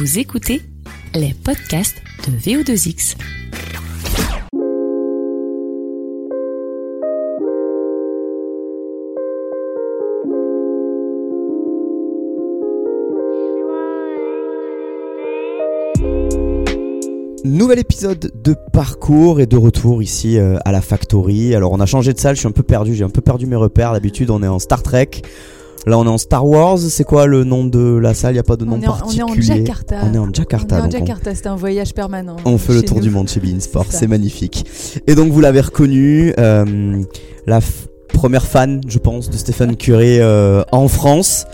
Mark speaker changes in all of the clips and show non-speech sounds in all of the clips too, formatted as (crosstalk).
Speaker 1: Vous écoutez les podcasts de VO2X.
Speaker 2: Nouvel épisode de parcours et de retour ici euh, à la Factory. Alors on a changé de salle, je suis un peu perdu, j'ai un peu perdu mes repères. D'habitude on est en Star Trek. Là on est en Star Wars, c'est quoi le nom de la salle? Il n'y a pas de nom
Speaker 3: on est en,
Speaker 2: particulier.
Speaker 3: On est en Jakarta.
Speaker 2: On est en Jakarta.
Speaker 3: On est en Jakarta, c'est un voyage permanent.
Speaker 2: On fait le tour
Speaker 3: nous.
Speaker 2: du monde chez Beansport,
Speaker 3: C'est
Speaker 2: magnifique. Et donc vous l'avez reconnu, euh, la première fan, je pense, de Stéphane Curé euh, en France,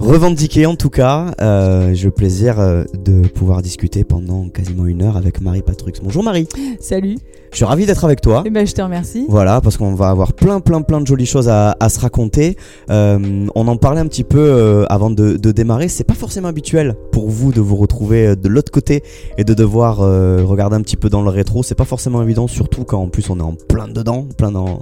Speaker 2: revendiquée en tout cas. Euh, J'ai le plaisir euh, de pouvoir discuter pendant quasiment une heure avec Marie Patrux. Bonjour Marie,
Speaker 3: Salut.
Speaker 2: je suis ravi d'être avec toi.
Speaker 3: Eh ben, je te remercie.
Speaker 2: Voilà, parce qu'on va avoir plein, plein, plein de jolies choses à, à se raconter. Euh, on en parlait un petit peu euh, avant de, de démarrer. C'est pas forcément habituel pour vous de vous retrouver de l'autre côté et de devoir euh, regarder un petit peu dans le rétro. C'est pas forcément évident, surtout quand en plus on est en plein dedans, plein dans,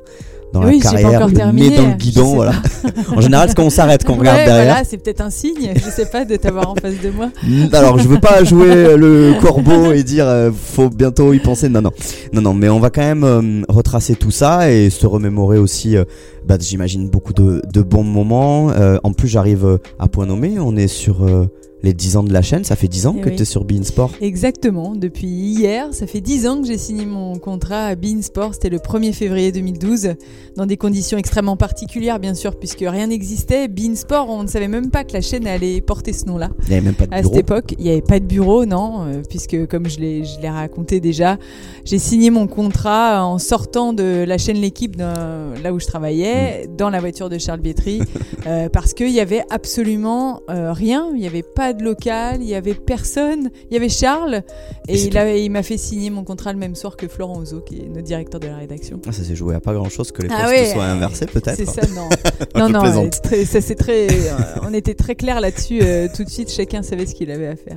Speaker 2: dans
Speaker 3: Oui,
Speaker 2: la carrière, le
Speaker 3: terminé,
Speaker 2: nez dans le guidon. Voilà. (laughs) en général, c'est quand on s'arrête qu'on regarde
Speaker 3: ouais,
Speaker 2: derrière.
Speaker 3: voilà, c'est peut-être un signe, je sais pas, de t'avoir en face de moi.
Speaker 2: Mm, Alors, je veux pas (laughs) jouer le corbeau et dire euh, faut bientôt y penser. Non, non, non, non. Mais on va quand même euh, retracer tout ça et se remémorer aussi. euh, bah, j'imagine beaucoup de, de bons moments. Euh, en plus, j'arrive euh, à point nommé. On est sur euh, les 10 ans de la chaîne. Ça fait 10 ans
Speaker 3: Eh
Speaker 2: que
Speaker 3: oui.
Speaker 2: tu es sur Beansport.
Speaker 3: Exactement, depuis hier, ça fait 10 ans que j'ai signé mon contrat à Beansport, c'était le 1er février 2012, dans des conditions extrêmement particulières bien sûr, puisque rien n'existait. Beansport, on ne savait même pas que la chaîne allait porter ce nom-là.
Speaker 2: Il n'y avait même pas de
Speaker 3: À
Speaker 2: bureau.
Speaker 3: cette époque, il n'y avait pas de bureau, non, euh, puisque comme je l'ai, raconté déjà, j'ai signé mon contrat en sortant de la chaîne L'équipe, là où je travaillais,
Speaker 2: Mm.
Speaker 3: dans la voiture de Charles Bietri, (laughs) euh, parce qu'il y avait absolument euh, rien, il n'y avait pas de local, il y avait personne, il y avait Charles,
Speaker 2: Et
Speaker 3: il, avait- il m'a fait signer mon contrat le même soir que Florent Ozo, qui est notre directeur de la rédaction.
Speaker 2: Ah, ça s'est joué à pas grand chose que les
Speaker 3: Ah
Speaker 2: postes
Speaker 3: ouais,
Speaker 2: soient inversés, peut-être.
Speaker 3: C'est ça, non. (laughs) Non, non, très- ça c'est très. euh, on était très clair là-dessus euh, tout de suite. Chacun savait ce qu'il avait à faire.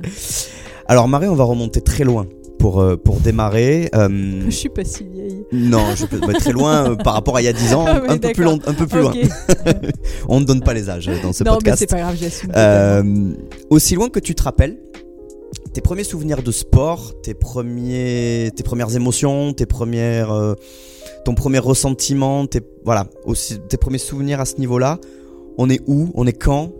Speaker 2: Alors, Marie, on va remonter très loin pour, euh, pour démarrer. Euh,
Speaker 3: Je suis pas si vieille.
Speaker 2: non, je peux ouais, très loin euh, par rapport à il y a 10 ans, (laughs)
Speaker 3: Ah
Speaker 2: un, peu plus long, un peu plus loin. (laughs) On ne donne pas les âges dans ce
Speaker 3: non, mais
Speaker 2: podcast.
Speaker 3: c'est pas grave, j'assume.
Speaker 2: aussi loin que tu te rappelles, tes premiers souvenirs de sport, tes premiers, tes premières émotions, tes premières, euh, ton premier ressentiment, tes, voilà, aussi, tes premiers souvenirs à ce niveau-là. On est où On est quand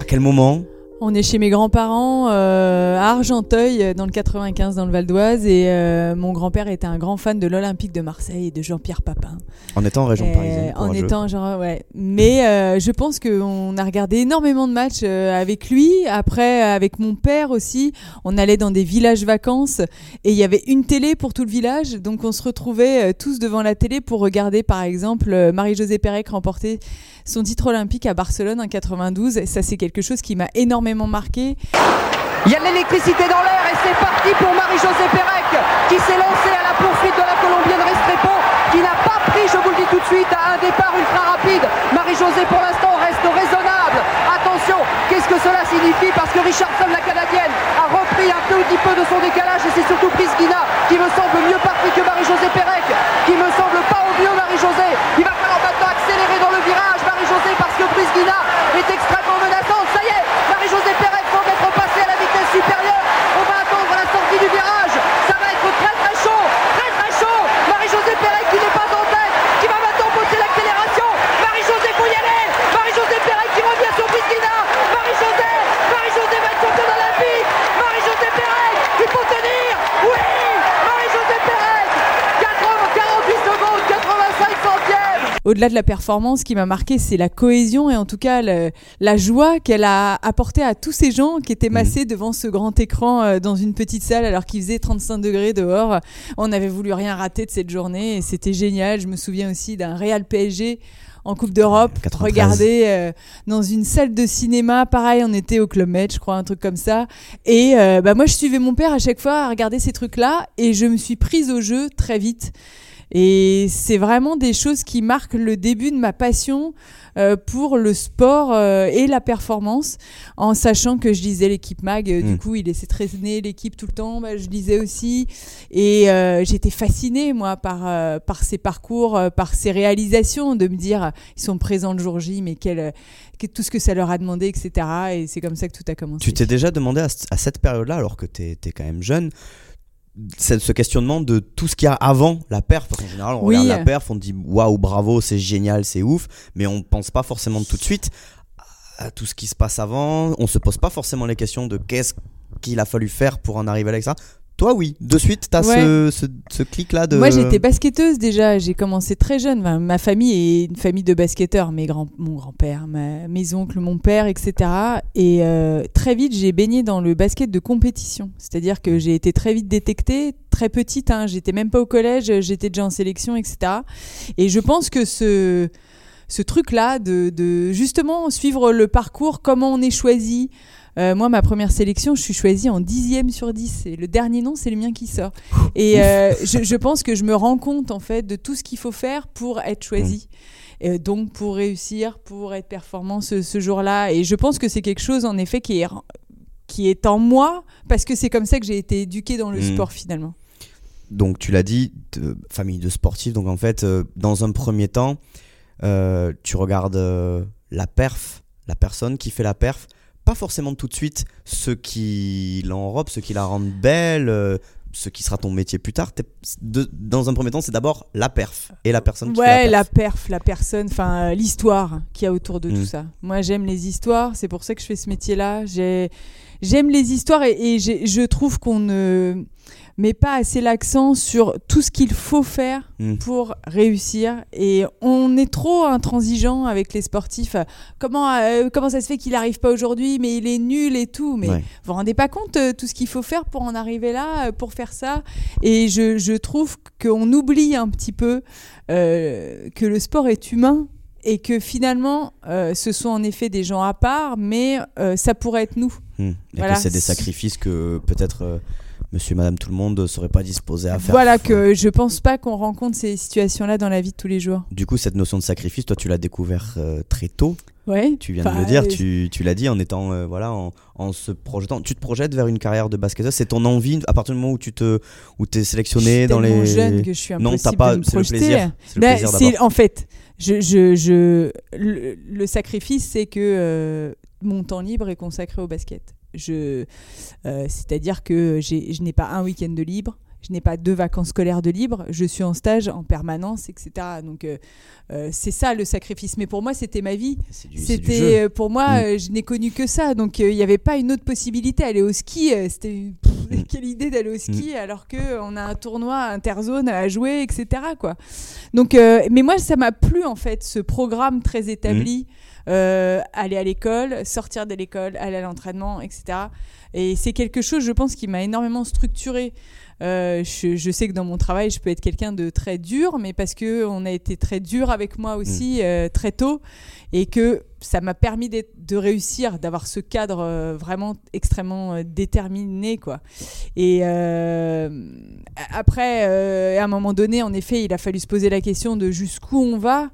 Speaker 2: À quel moment?
Speaker 3: On est chez mes grands-parents euh, à Argenteuil, dans le 95, dans le Val d'Oise, et euh, mon grand-père était un grand fan de l'Olympique de Marseille et de Jean-Pierre Papin.
Speaker 2: En étant en région
Speaker 3: Euh,
Speaker 2: parisienne.
Speaker 3: en étant genre ouais mais euh, je pense qu'on a regardé énormément de matchs euh, avec lui après avec mon père aussi on allait dans des villages vacances et il y avait une télé pour tout le village donc on se retrouvait tous devant la télé pour regarder par exemple Marie-Josée Pérec remporter son titre olympique à Barcelone en 92 et ça c'est quelque chose qui m'a énormément marqué
Speaker 4: Il y a l'électricité dans l'air et c'est parti pour Marie-Josée Pérec qui s'est lancée à la poursuite de la Colombienne Restrepo qui n'a pas pris, je vous le dis tout de suite, à un départ ultra rapide. Marie-Josée pour l'instant reste raisonnable. Attention, qu'est-ce que cela signifie? Parce que Richardson, la Canadienne, a repris un petit peu de son décalage et c'est surtout Prisgina qui me semble mieux parti que Marie-Josée Pérec qui me semble pas au mieux Marie-Josée. Il va falloir maintenant accélérer dans le virage Parce que Prisgina est extrêmement menaçante. Ça y est, Marie-Josée Pérec semble être passée à la vitesse supérieure. On va attendre la sortie du virage. Ça va être très très chaud, très très chaud. Marie-Josée Pérec qui n'est pas en tête, qui va maintenant pousser l'accélération. Marie-Josée faut y aller. Marie-Josée Pérec qui revient sur Prisgina. Marie-Josée, Marie-Josée va être championne olympique. Marie-Josée Pérec, il faut tenir. Oui, Marie-Josée Pérec. 80, 48 secondes, 85 centièmes.
Speaker 3: Au-delà de la performance, ce qui m'a marqué, c'est la cohésion et en tout cas le- la joie qu'elle a apportée à tous ces gens qui étaient massés devant ce grand écran euh, dans une petite salle alors qu'il faisait 35 degrés dehors. On avait voulu rien rater de cette journée et c'était génial. Je me souviens aussi d'un Real PSG en Coupe d'Europe,
Speaker 2: 93.
Speaker 3: regarder euh, dans une salle de cinéma, pareil, on était au Club Med, je crois, un truc comme ça. Et euh, bah, moi, je suivais mon père à chaque fois à regarder ces trucs-là et je me suis prise au jeu très vite. Et c'est vraiment des choses qui marquent le début de ma passion euh, pour le sport euh, et la performance, en sachant que je lisais l'équipe mag. euh, Du
Speaker 2: Mm.
Speaker 3: coup, il laissait traîner l'équipe tout le temps. bah, je lisais aussi. Et j'étais fascinée, moi, par, par ces parcours, par ces réalisations, de me dire, ils sont présents le jour J, mais quel, que- tout ce que ça leur a demandé, etc. Et c'est comme ça que tout a commencé.
Speaker 2: Tu t'es déjà demandé à, cette période-là, alors que tu es, quand même jeune, ce questionnement de tout ce qu'il y a avant la perf. Parce qu'en général, on
Speaker 3: Oui.
Speaker 2: regarde la perf, on dit waouh, bravo, c'est génial, c'est ouf, mais on pense pas forcément tout de suite à tout ce qui se passe avant. On se pose pas forcément les questions de qu'est-ce qu'il a fallu faire pour en arriver avec ça. Toi, oui, de suite, tu as
Speaker 3: Ouais.
Speaker 2: ce, ce, ce clic-là de.
Speaker 3: Moi, j'étais basketteuse déjà. J'ai commencé très jeune. Enfin, ma famille est une famille de basketteurs. Mes grands, mon grand-père, ma- mes oncles, mon père, etc. Et euh, très vite, j'ai baigné dans le basket de compétition. C'est-à-dire que j'ai été très vite détectée, très petite. Hein, j'étais même pas au collège. J'étais déjà en sélection, etc. Et je pense que ce ce truc-là de, de justement suivre le parcours, comment on est choisi. Euh, moi, ma première sélection, je suis choisie en dixième sur 10. Et le dernier nom, c'est le mien qui sort. Et euh, je, je pense que je me rends compte, en fait, de tout ce qu'il faut faire pour être choisi. Euh, donc, pour réussir, pour être performant ce, ce jour-là. Et je pense que c'est quelque chose, en effet, qui est, qui est en moi, parce que c'est comme ça que j'ai été éduquée dans le
Speaker 2: Mm.
Speaker 3: sport, finalement.
Speaker 2: donc tu l'as dit, de- famille de sportifs. Donc en fait, euh, dans un premier temps, tu regardes la perf, la personne qui fait la perf, pas forcément tout de suite ce qui l'enrobe, ce qui la rend belle, euh, ce qui sera ton métier plus tard. De- dans un premier temps, c'est d'abord la perf et la personne qui
Speaker 3: Ouais,
Speaker 2: fait la
Speaker 3: la
Speaker 2: perf.
Speaker 3: la personne, enfin euh, l'histoire qu'il y a autour de
Speaker 2: Mm.
Speaker 3: tout ça. Moi, j'aime les histoires, c'est pour ça que je fais ce métier-là. J'ai- J'aime les histoires et, je trouve qu'on ne met pas assez l'accent sur tout ce qu'il faut faire
Speaker 2: Mm.
Speaker 3: pour réussir. Et on est trop intransigeant avec les sportifs. Comment, euh, comment ça se fait qu'il n'arrive pas aujourd'hui, mais il est nul et tout. Mais
Speaker 2: Ouais.
Speaker 3: vous vous rendez pas compte euh, tout ce qu'il faut faire pour en arriver là, euh, pour faire ça. Et je, je trouve qu'on oublie un petit peu euh, que le sport est humain et que finalement, euh, ce sont en effet des gens à part, mais euh, ça pourrait être nous.
Speaker 2: Mm. Et
Speaker 3: Voilà.
Speaker 2: que c'est des sacrifices que peut-être euh, monsieur, madame, tout le monde ne serait pas disposé à faire.
Speaker 3: Voilà que je pense pas qu'on rencontre ces situations-là dans la vie de tous les jours.
Speaker 2: Du coup, cette notion de sacrifice, toi, tu l'as découvert euh, très tôt.
Speaker 3: Ouais.
Speaker 2: Tu viens de
Speaker 3: Enfin,
Speaker 2: le dire,
Speaker 3: euh,
Speaker 2: tu, tu l'as dit en étant euh, voilà en, en se projetant. Tu te projettes vers une carrière de basketteur, c'est ton envie à partir du moment où tu te où es
Speaker 3: je
Speaker 2: sélectionné
Speaker 3: suis
Speaker 2: dans les
Speaker 3: jeune que je suis
Speaker 2: Non,
Speaker 3: impossible
Speaker 2: t'as pas c'est le plaisir, c'est d'abord.
Speaker 3: en fait, je, je, je, le, le sacrifice, c'est que mon temps libre est consacré au basket. Je, euh, c'est-à-dire que je n'ai pas un week-end de libre. Je n'ai pas deux vacances scolaires de libre, je suis en stage en permanence, etc. Donc euh, euh, c'est ça le sacrifice. Mais pour moi, c'était ma vie. C'était pour moi,
Speaker 2: Mm.
Speaker 3: euh, je n'ai connu que ça, donc euh, il n'y avait pas une autre possibilité. Aller au ski, c'était pff, (laughs)
Speaker 2: Mm.
Speaker 3: quelle idée d'aller au ski alors que on a un tournoi interzone à jouer, etc. Quoi. Donc, mais moi, ça m'a plu en fait, ce programme très établi.
Speaker 2: Mm.
Speaker 3: euh, aller à l'école, sortir de l'école, aller à l'entraînement, etc. Et c'est quelque chose, je pense, qui m'a énormément structuré. Euh, je, je sais que dans mon travail, je peux être quelqu'un de très dur, mais parce que on a été très dur avec moi aussi euh, très tôt, et que ça m'a permis de réussir, d'avoir ce cadre euh, vraiment extrêmement déterminé, quoi. Et après, à un moment donné, en effet, il a fallu se poser la question de jusqu'où on va.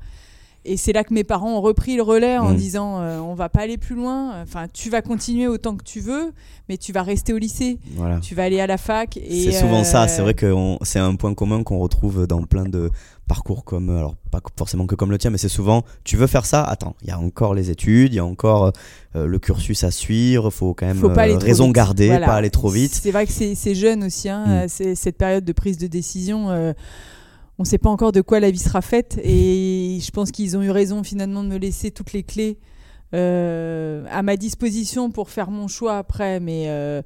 Speaker 3: Et c'est là que mes parents ont repris le relais en
Speaker 2: Mm.
Speaker 3: disant euh, on va pas aller plus loin. Enfin, tu vas continuer autant que tu veux, mais tu vas rester au lycée.
Speaker 2: Voilà.
Speaker 3: Tu vas aller à la fac.
Speaker 2: C'est souvent
Speaker 3: euh,
Speaker 2: ça, c'est vrai que c'est un point commun qu'on retrouve dans plein de parcours comme, alors pas forcément que comme le tien, mais c'est souvent, tu veux faire ça, attends, il y a encore les études, il y a encore euh, le cursus à suivre, faut quand même
Speaker 3: Faut pas
Speaker 2: euh, raison
Speaker 3: vite.
Speaker 2: garder,
Speaker 3: Voilà.
Speaker 2: pas aller trop vite.
Speaker 3: C'est vrai que c'est jeune aussi, hein,
Speaker 2: Mm.
Speaker 3: euh, c'est cette période de prise de décision. On ne sait pas encore de quoi la vie sera faite et je pense qu'ils ont eu raison finalement de me laisser toutes les clés euh, à ma disposition pour faire mon choix après. Mais euh,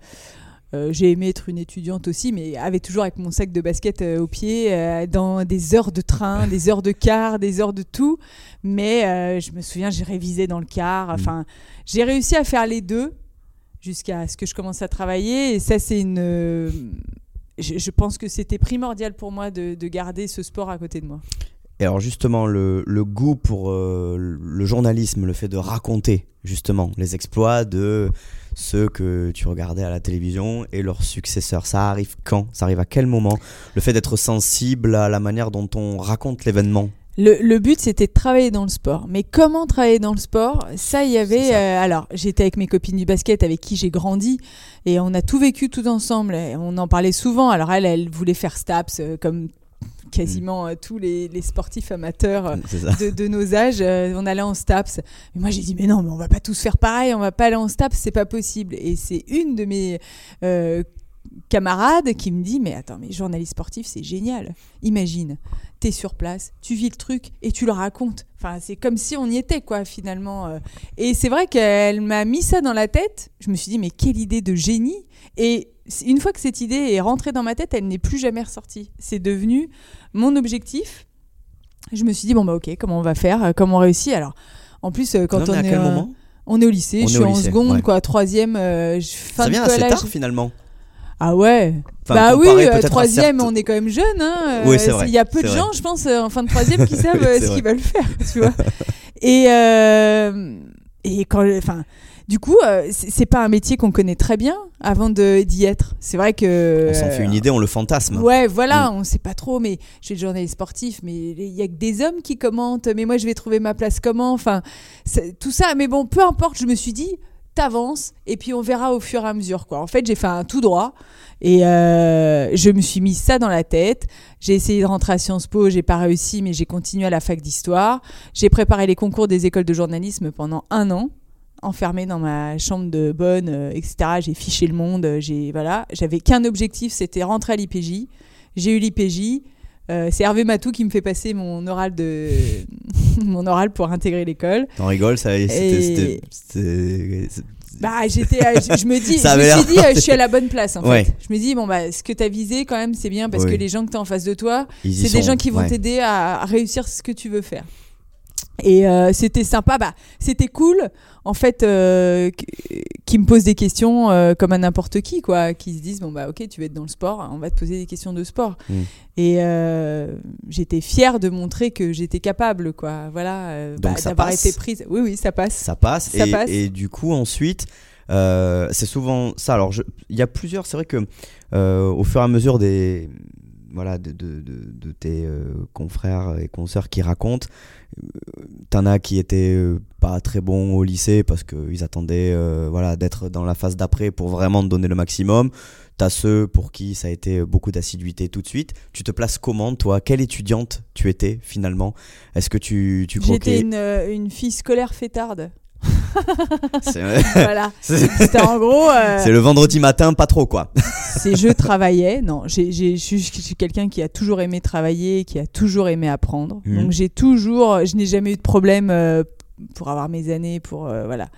Speaker 3: euh, j'ai aimé être une étudiante aussi, mais avec toujours avec mon sac de basket au pied, dans des heures de train, des heures de car, des heures de tout. Mais je me souviens, j'ai révisé dans le car. Enfin, j'ai réussi à faire les deux jusqu'à ce que je commence à travailler. Et ça, c'est une. Je, pense que c'était primordial pour moi de, de garder ce sport à côté de moi.
Speaker 2: Et alors justement, le, le goût pour euh, le journalisme, le fait de raconter justement les exploits de ceux que tu regardais à la télévision et leurs successeurs. Ça arrive quand? Ça arrive à quel moment? Le fait d'être sensible à la manière dont on raconte l'événement?
Speaker 3: Le, le but, c'était de travailler dans le sport. Mais comment travailler dans le sport? Ça, il y avait. Euh, alors, j'étais avec mes copines du basket avec qui j'ai grandi et on a tout vécu tout ensemble. Et on en parlait souvent. Alors, elle, elle voulait faire STAPS euh, comme quasiment euh, tous les, les sportifs amateurs. euh, de, de nos âges, euh, on allait en STAPS. Et moi, j'ai dit, mais non, mais on va pas tous faire pareil, on va pas aller en STAPS, c'est pas possible. Et c'est une de mes camarades qui me dit, mais attends, mais journaliste sportif, c'est génial. Imagine, t'es sur place, tu vis le truc et tu le racontes. Enfin, c'est comme si on y était, quoi, finalement. euh. Et c'est vrai qu'elle m'a mis ça dans la tête. Je me suis dit, mais quelle idée de génie. Et une fois que cette idée est rentrée dans ma tête, elle n'est plus jamais ressortie. C'est devenu mon objectif. Je me suis dit, bon, bah, ok, comment on va faire euh, Comment on réussit? Alors, en plus, euh, quand
Speaker 2: Non,
Speaker 3: on
Speaker 2: à
Speaker 3: est.
Speaker 2: quel
Speaker 3: euh,
Speaker 2: moment?
Speaker 3: on est au lycée,
Speaker 2: On
Speaker 3: je suis en
Speaker 2: lycée,
Speaker 3: seconde,
Speaker 2: ouais.
Speaker 3: quoi, troisième, euh, fin
Speaker 2: Ça
Speaker 3: de
Speaker 2: vient assez tard finalement.
Speaker 3: Ah ouais. Bah oui, euh, troisième,
Speaker 2: certes-
Speaker 3: on est quand même jeune. Hein.
Speaker 2: Oui,
Speaker 3: Euh,
Speaker 2: c'est vrai,
Speaker 3: Il y a peu de gens, je pense, euh, en fin de troisième, qui (laughs) savent
Speaker 2: Oui,
Speaker 3: ce qu'ils veulent faire, (laughs) tu vois. Et, et quand, enfin, du coup, c'est pas un métier qu'on connaît très bien avant d'y être. C'est vrai que.
Speaker 2: On s'en fait une idée, on le fantasme.
Speaker 3: Ouais, voilà,
Speaker 2: Mm.
Speaker 3: on sait pas trop, mais je suis journaliste sportif, mais il y a que des hommes qui commentent, mais moi je vais trouver ma place comment, enfin, tout ça, mais bon, peu importe, je me suis dit, t'avances, et puis on verra au fur et à mesure, quoi. En fait, j'ai fait un tout droit, et euh, je me suis mis ça dans la tête, j'ai essayé de rentrer à Sciences Po, j'ai pas réussi, mais j'ai continué à la fac d'histoire, j'ai préparé les concours des écoles de journalisme pendant un an, enfermée dans ma chambre de bonne, euh, etc. J'ai fiché le monde, euh, j'ai voilà, j'avais qu'un objectif, c'était rentrer à l'IPJ. J'ai eu l'IPJ. Euh, c'est Hervé Matou qui me fait passer mon oral de (laughs) mon oral pour intégrer l'école.
Speaker 2: T'en rigoles, ça, c'était-
Speaker 3: Et- Bah j'étais, euh, je, me dis, (laughs) je me suis dit, euh, (laughs) je suis à la bonne place en
Speaker 2: Ouais.
Speaker 3: fait. Je me dis bon bah ce que t'as visé quand même c'est bien parce
Speaker 2: Oui.
Speaker 3: que les gens que t'as en face de toi, c'est des gens qui vont
Speaker 2: ouais.
Speaker 3: t'aider à réussir ce que tu veux faire. Et euh, c'était sympa, bah, c'était cool, en fait, euh, qui- me posent des questions euh, comme à n'importe qui, quoi, qui se disent bon bah ok, tu vas être dans le sport, on va te poser des questions de sport.
Speaker 2: Mm.
Speaker 3: Et euh, j'étais fière de montrer que j'étais capable, quoi, voilà,
Speaker 2: Donc
Speaker 3: bah,
Speaker 2: ça
Speaker 3: d'avoir été prise. Oui, oui, ça passe.
Speaker 2: ça passe,
Speaker 3: Ça
Speaker 2: et,
Speaker 3: passe.
Speaker 2: et du coup ensuite c'est souvent ça alors il y a plusieurs c'est vrai que au fur et à mesure des voilà de, de, de- de tes confrères et consoeurs qui racontent t'en as qui étaient euh, pas très bons au lycée parce qu'ils attendaient euh, voilà d'être dans la phase d'après pour vraiment te donner le maximum T'as ceux pour qui ça a été beaucoup d'assiduité tout de suite. Tu te places comment, toi? Quelle étudiante tu étais finalement? Est-ce que tu, tu
Speaker 3: J'étais une, euh, une fille scolaire fêtarde. (laughs)
Speaker 2: C'est
Speaker 3: voilà. (laughs)
Speaker 2: c'est-
Speaker 3: C'était en gros. euh,
Speaker 2: c'est le vendredi matin, pas trop quoi. (laughs)
Speaker 3: c'est je travaillais. Non, j'ai, j'ai- je suis, quelqu'un qui a toujours aimé travailler, qui a toujours aimé apprendre.
Speaker 2: Mhm.
Speaker 3: Donc j'ai toujours, je n'ai jamais eu de problème euh, pour avoir mes années, pour euh, voilà.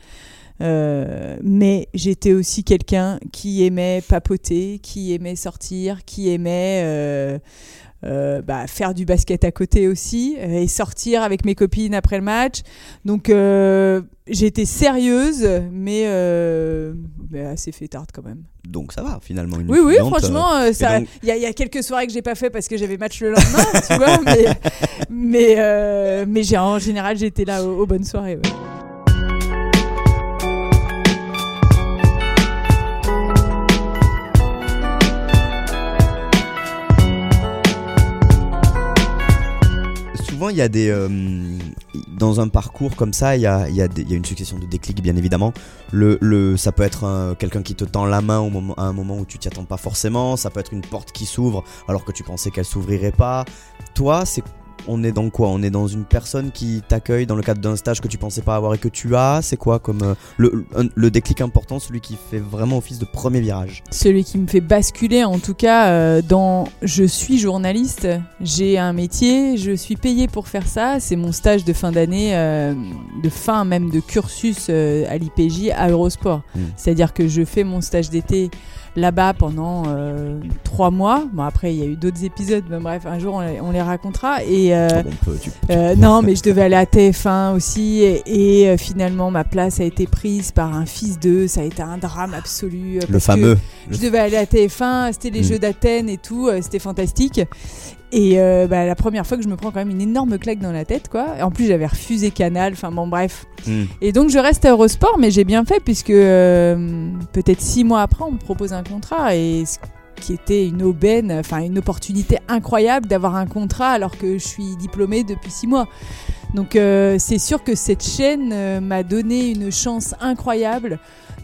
Speaker 3: Euh, mais j'étais aussi quelqu'un qui aimait papoter, qui aimait sortir, qui aimait euh, euh, bah, faire du basket à côté aussi euh, et sortir avec mes copines après le match. Donc euh, j'étais sérieuse, mais, euh, mais assez fêtarde quand même.
Speaker 2: Donc ça va finalement. Une
Speaker 3: Oui, oui, franchement, euh, il
Speaker 2: donc-
Speaker 3: y, a- il y a quelques soirées que j'ai pas fait parce que j'avais match le lendemain, tu vois, mais, (laughs) mais, mais en général, j'étais là aux, aux bonnes soirées. ouais.
Speaker 2: Il y a des. euh, dans un parcours comme ça, il y a, une succession de déclics, bien évidemment. Le, ça peut être un- quelqu'un qui te tend la main à un moment où tu t'y attends pas forcément. Ça peut être une porte qui s'ouvre alors que tu pensais qu'elle s'ouvrirait pas. Toi, c'est. On est dans quoi? On est dans une personne qui t'accueille dans le cadre d'un stage que tu pensais pas avoir et que tu as. C'est quoi comme euh, le, déclic important, celui qui fait vraiment office de premier virage?
Speaker 3: Celui qui me fait basculer, en tout cas, euh, dans je suis journaliste, j'ai un métier, je suis payée pour faire ça. C'est mon stage de fin d'année, euh, de fin même de cursus à l'IPJ à Eurosport.
Speaker 2: Mm.
Speaker 3: C'est-à-dire que je fais mon stage d'été là-bas pendant euh, trois mois. Bon, après, il y a eu d'autres épisodes, mais bref, un jour, on les, on les racontera. Et. euh,
Speaker 2: Ah bon, peut- tu-
Speaker 3: euh, non, mais je devais aller à TF1 aussi et, et, euh, finalement ma place a été prise par un fils d'eux. Ça a été un drame absolu.
Speaker 2: le fameux.
Speaker 3: Je devais aller à TF1, c'était les
Speaker 2: Mm.
Speaker 3: Jeux d'Athènes et tout, c'était fantastique. Et euh, bah, la première fois que je me prends quand même une énorme claque dans la tête, quoi. En plus, j'avais refusé Canal, enfin bon, bref.
Speaker 2: Hmm.
Speaker 3: Et donc, je reste à Eurosport, mais j'ai bien fait, puisque euh, peut-être six mois après, on me propose un contrat. Et ce qui était une aubaine, enfin une opportunité incroyable d'avoir un contrat alors que je suis diplômée depuis six mois. Donc, euh, c'est sûr que cette chaîne m'a donné une chance incroyable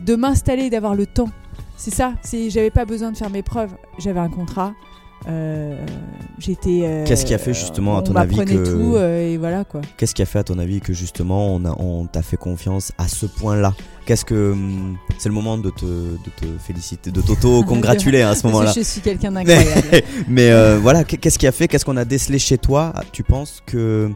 Speaker 3: de m'installer et d'avoir le temps. C'est ça, j'avais pas besoin de faire mes preuves, j'avais un contrat. Euh, j'étais. euh,
Speaker 2: Qu'est-ce qui a fait justement, à
Speaker 3: on
Speaker 2: ton avis, que-
Speaker 3: tout euh, et voilà quoi.
Speaker 2: Qu'est-ce qui a fait à ton avis que justement on, a- on t'a fait confiance à ce point-là? Qu'est-ce que hum, c'est le moment de te, de te féliciter, de t'auto-congratuler à ce (laughs) moment-là?
Speaker 3: je suis quelqu'un d'incroyable. (laughs)
Speaker 2: Mais euh, voilà, qu'est- qu'est-ce qui a fait Qu'est-ce qu'on a décelé chez toi? Tu penses que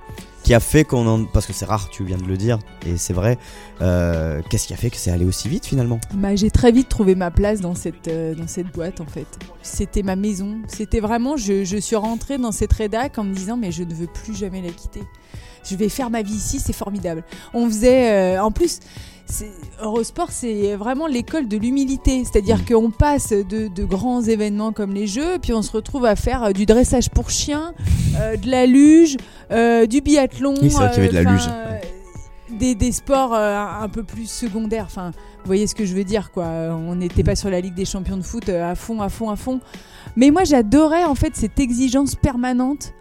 Speaker 2: a fait qu'on en parce que c'est rare, tu viens de le dire et c'est vrai. euh, qu'est-ce qui a fait que c'est allé aussi vite finalement?
Speaker 3: Bah, j'ai très vite trouvé ma place dans cette, euh, dans cette boîte en fait. C'était ma maison. C'était vraiment, je, je suis rentrée dans cette rédac en me disant mais je ne veux plus jamais la quitter. Je vais faire ma vie ici, c'est formidable. On faisait, euh, en plus, Eurosport, c'est vraiment l'école de l'humilité. C'est-à-dire
Speaker 2: Mm.
Speaker 3: qu'on passe de, de grands événements comme les Jeux, puis on se retrouve à faire euh, du dressage pour chiens, (laughs) euh, de la luge, euh, du biathlon.
Speaker 2: Oui, c'est vrai qu'il y avait de la luge.
Speaker 3: Des, des sports euh, un peu plus secondaires. Enfin, vous voyez ce que je veux dire, quoi. On n'était pas sur la Ligue des champions de foot à fond, à fond, à fond. Mais moi, j'adorais en fait cette exigence permanente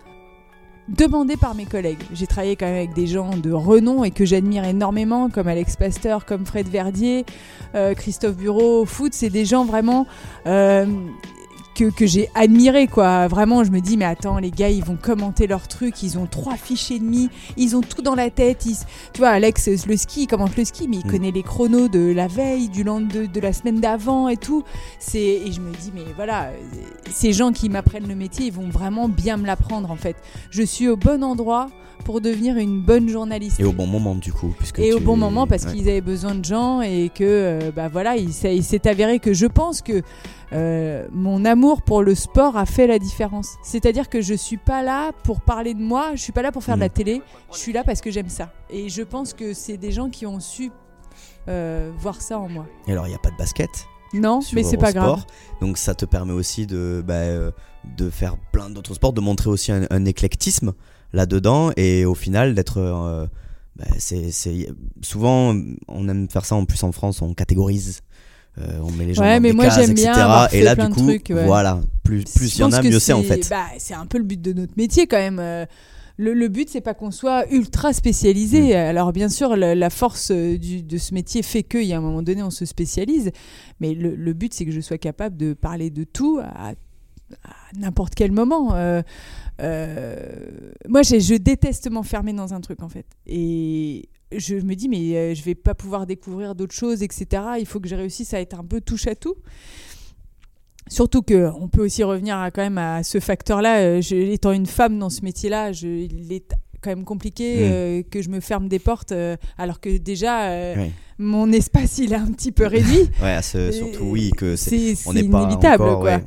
Speaker 3: demandée par mes collègues. J'ai travaillé quand même avec des gens de renom et que j'admire énormément, comme Alex Pasteur, comme Fred Verdier, euh, Christophe Bureau. Au foot, c'est des gens vraiment euh, que, que j'ai admiré, quoi. Vraiment, je me dis, mais attends, les gars, ils vont commenter leur truc, ils ont trois fiches et demi, ils ont tout dans la tête. ils- Tu vois, Alex, le ski, il commente le ski, mais il
Speaker 2: Mm.
Speaker 3: connaît les chronos de la veille, du lendemain, de, de la semaine d'avant et tout. C'est et je me dis, mais voilà, euh, ces gens qui m'apprennent le métier, ils vont vraiment bien me l'apprendre, en fait. Je suis au bon endroit pour devenir une bonne journaliste.
Speaker 2: Et au bon moment du coup, puisque
Speaker 3: Et au bon moment parce
Speaker 2: ouais.
Speaker 3: qu'ils avaient besoin de gens et que euh, bah voilà il s'est il s'est avéré que je pense que euh, mon amour pour le sport a fait la différence. C'est-à-dire que je suis pas là pour parler de moi, je suis pas là pour faire de la
Speaker 2: Mm.
Speaker 3: télé, je suis là parce que j'aime ça. Et je pense que c'est des gens qui ont su euh, voir ça en moi.
Speaker 2: Et alors il y a pas de basket.
Speaker 3: Non, mais c'est pas grave.
Speaker 2: Donc ça te permet aussi de, bah, de faire plein d'autres sports, de montrer aussi un, un éclectisme là-dedans et au final d'être... euh, bah, c'est, Souvent on aime faire ça en plus en France, on catégorise. euh, on met les gens
Speaker 3: Ouais,
Speaker 2: dans
Speaker 3: mais
Speaker 2: des
Speaker 3: moi,
Speaker 2: cases,
Speaker 3: j'aime bien
Speaker 2: etc.
Speaker 3: avoir
Speaker 2: et là du coup,
Speaker 3: trucs, ouais.
Speaker 2: voilà, plus plus il y en a, mieux c'est en fait.
Speaker 3: bah, c'est un peu le but de notre métier quand même. Euh, Le, le but, c'est pas qu'on soit ultra spécialisé.
Speaker 2: Mm.
Speaker 3: Alors, bien sûr, la, la force euh, du- de ce métier fait qu'il y a un moment donné, on se spécialise. Mais le, le but, c'est que je sois capable de parler de tout à, à n'importe quel moment. Euh, euh, moi, je déteste m'enfermer dans un truc, en fait. Et je me dis, mais euh, je vais pas pouvoir découvrir d'autres choses, etc. Il faut que je réussisse à être un peu touche à tout. Surtout que on peut aussi revenir à, quand même à ce facteur-là. Étant une femme dans ce métier-là, il est quand même compliqué
Speaker 2: Mm.
Speaker 3: euh, que je me ferme des portes, euh, alors que déjà euh, mon espace il est un petit peu réduit.
Speaker 2: Ouais, surtout oui que c'est
Speaker 3: c'est
Speaker 2: on
Speaker 3: c'est
Speaker 2: n'est pas
Speaker 3: inévitable,
Speaker 2: encore,
Speaker 3: quoi.
Speaker 2: ouais,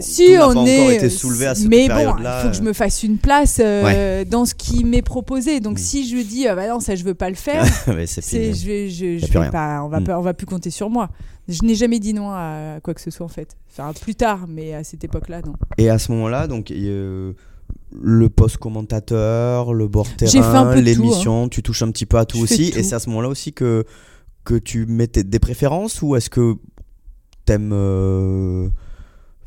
Speaker 3: Si on
Speaker 2: pas
Speaker 3: est,
Speaker 2: encore été soulevé à cette
Speaker 3: mais bon, il faut que je me fasse une place euh, dans ce qui m'est proposé. Donc
Speaker 2: Mm.
Speaker 3: si je dis ah bah non ça je veux pas le faire, (laughs)
Speaker 2: c'est
Speaker 3: je vais je,
Speaker 2: Y a
Speaker 3: je
Speaker 2: plus
Speaker 3: vais
Speaker 2: rien.
Speaker 3: pas on va
Speaker 2: Mm.
Speaker 3: pas on va plus compter sur moi. Je n'ai jamais dit non à quoi que ce soit en fait. Enfin plus tard, mais à cette époque-là non.
Speaker 2: Et à ce moment-là, donc euh, le post commentateur, le bord terrain, l'émission, tu touches un petit peu à tout
Speaker 3: Je
Speaker 2: aussi.
Speaker 3: tout.
Speaker 2: Et c'est à ce moment-là aussi que que tu mettais des préférences ou est-ce que t'aimes euh,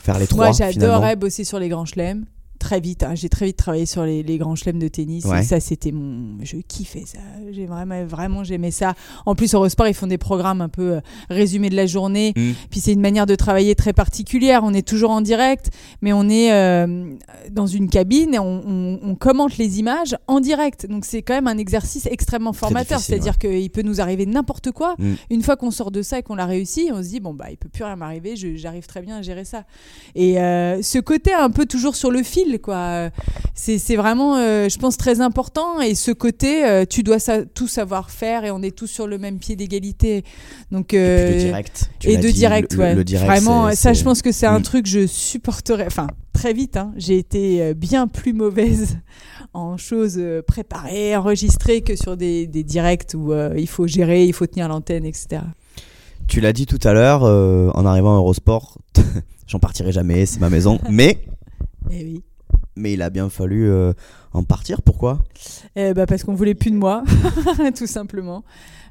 Speaker 2: faire les trois
Speaker 3: Moi j'adorais bosser sur les grands chelems. Très vite, hein. j'ai très vite travaillé sur les, les grands chelems de tennis.
Speaker 2: Ouais.
Speaker 3: Et ça, c'était mon. Je kiffais ça. J'ai vraiment, vraiment, j'aimais ça. En plus, Eurosport, ils font des programmes un peu euh, résumés de la journée.
Speaker 2: Mm.
Speaker 3: Puis c'est une manière de travailler très particulière. On est toujours en direct, mais on est euh, dans une cabine et on, on- on commente les images en direct. Donc c'est quand même un exercice extrêmement formateur. C'est-à-dire qu'il peut nous arriver n'importe quoi.
Speaker 2: Mm.
Speaker 3: Une fois qu'on sort de ça et qu'on l'a réussi, on se dit bon bah il peut plus rien m'arriver. J'arrive très bien à gérer ça. Et euh, ce côté un peu toujours sur le fil, quoi. C'est vraiment, euh, je pense, très important. Et ce côté, euh, tu dois tout savoir faire et on est tous sur le même pied d'égalité. Donc
Speaker 2: Et
Speaker 3: euh,
Speaker 2: de direct. tu
Speaker 3: et de
Speaker 2: dit,
Speaker 3: direct,
Speaker 2: le-
Speaker 3: ouais.
Speaker 2: le direct,
Speaker 3: Vraiment, ça, je pense que c'est un truc que je supporterais. Enfin, très vite, hein. j'ai été bien plus mauvaise (laughs) en choses préparées, enregistrées que sur des, des directs où il faut gérer, il faut tenir l'antenne, etc.
Speaker 2: Tu l'as dit tout à l'heure, euh, en arrivant à Eurosport, (laughs) j'en partirai jamais, c'est ma maison. (laughs) Mais
Speaker 3: Eh oui.
Speaker 2: Mais il a bien fallu euh, en partir. Pourquoi?
Speaker 3: Eh bah parce qu'on voulait plus de moi, (laughs) tout simplement.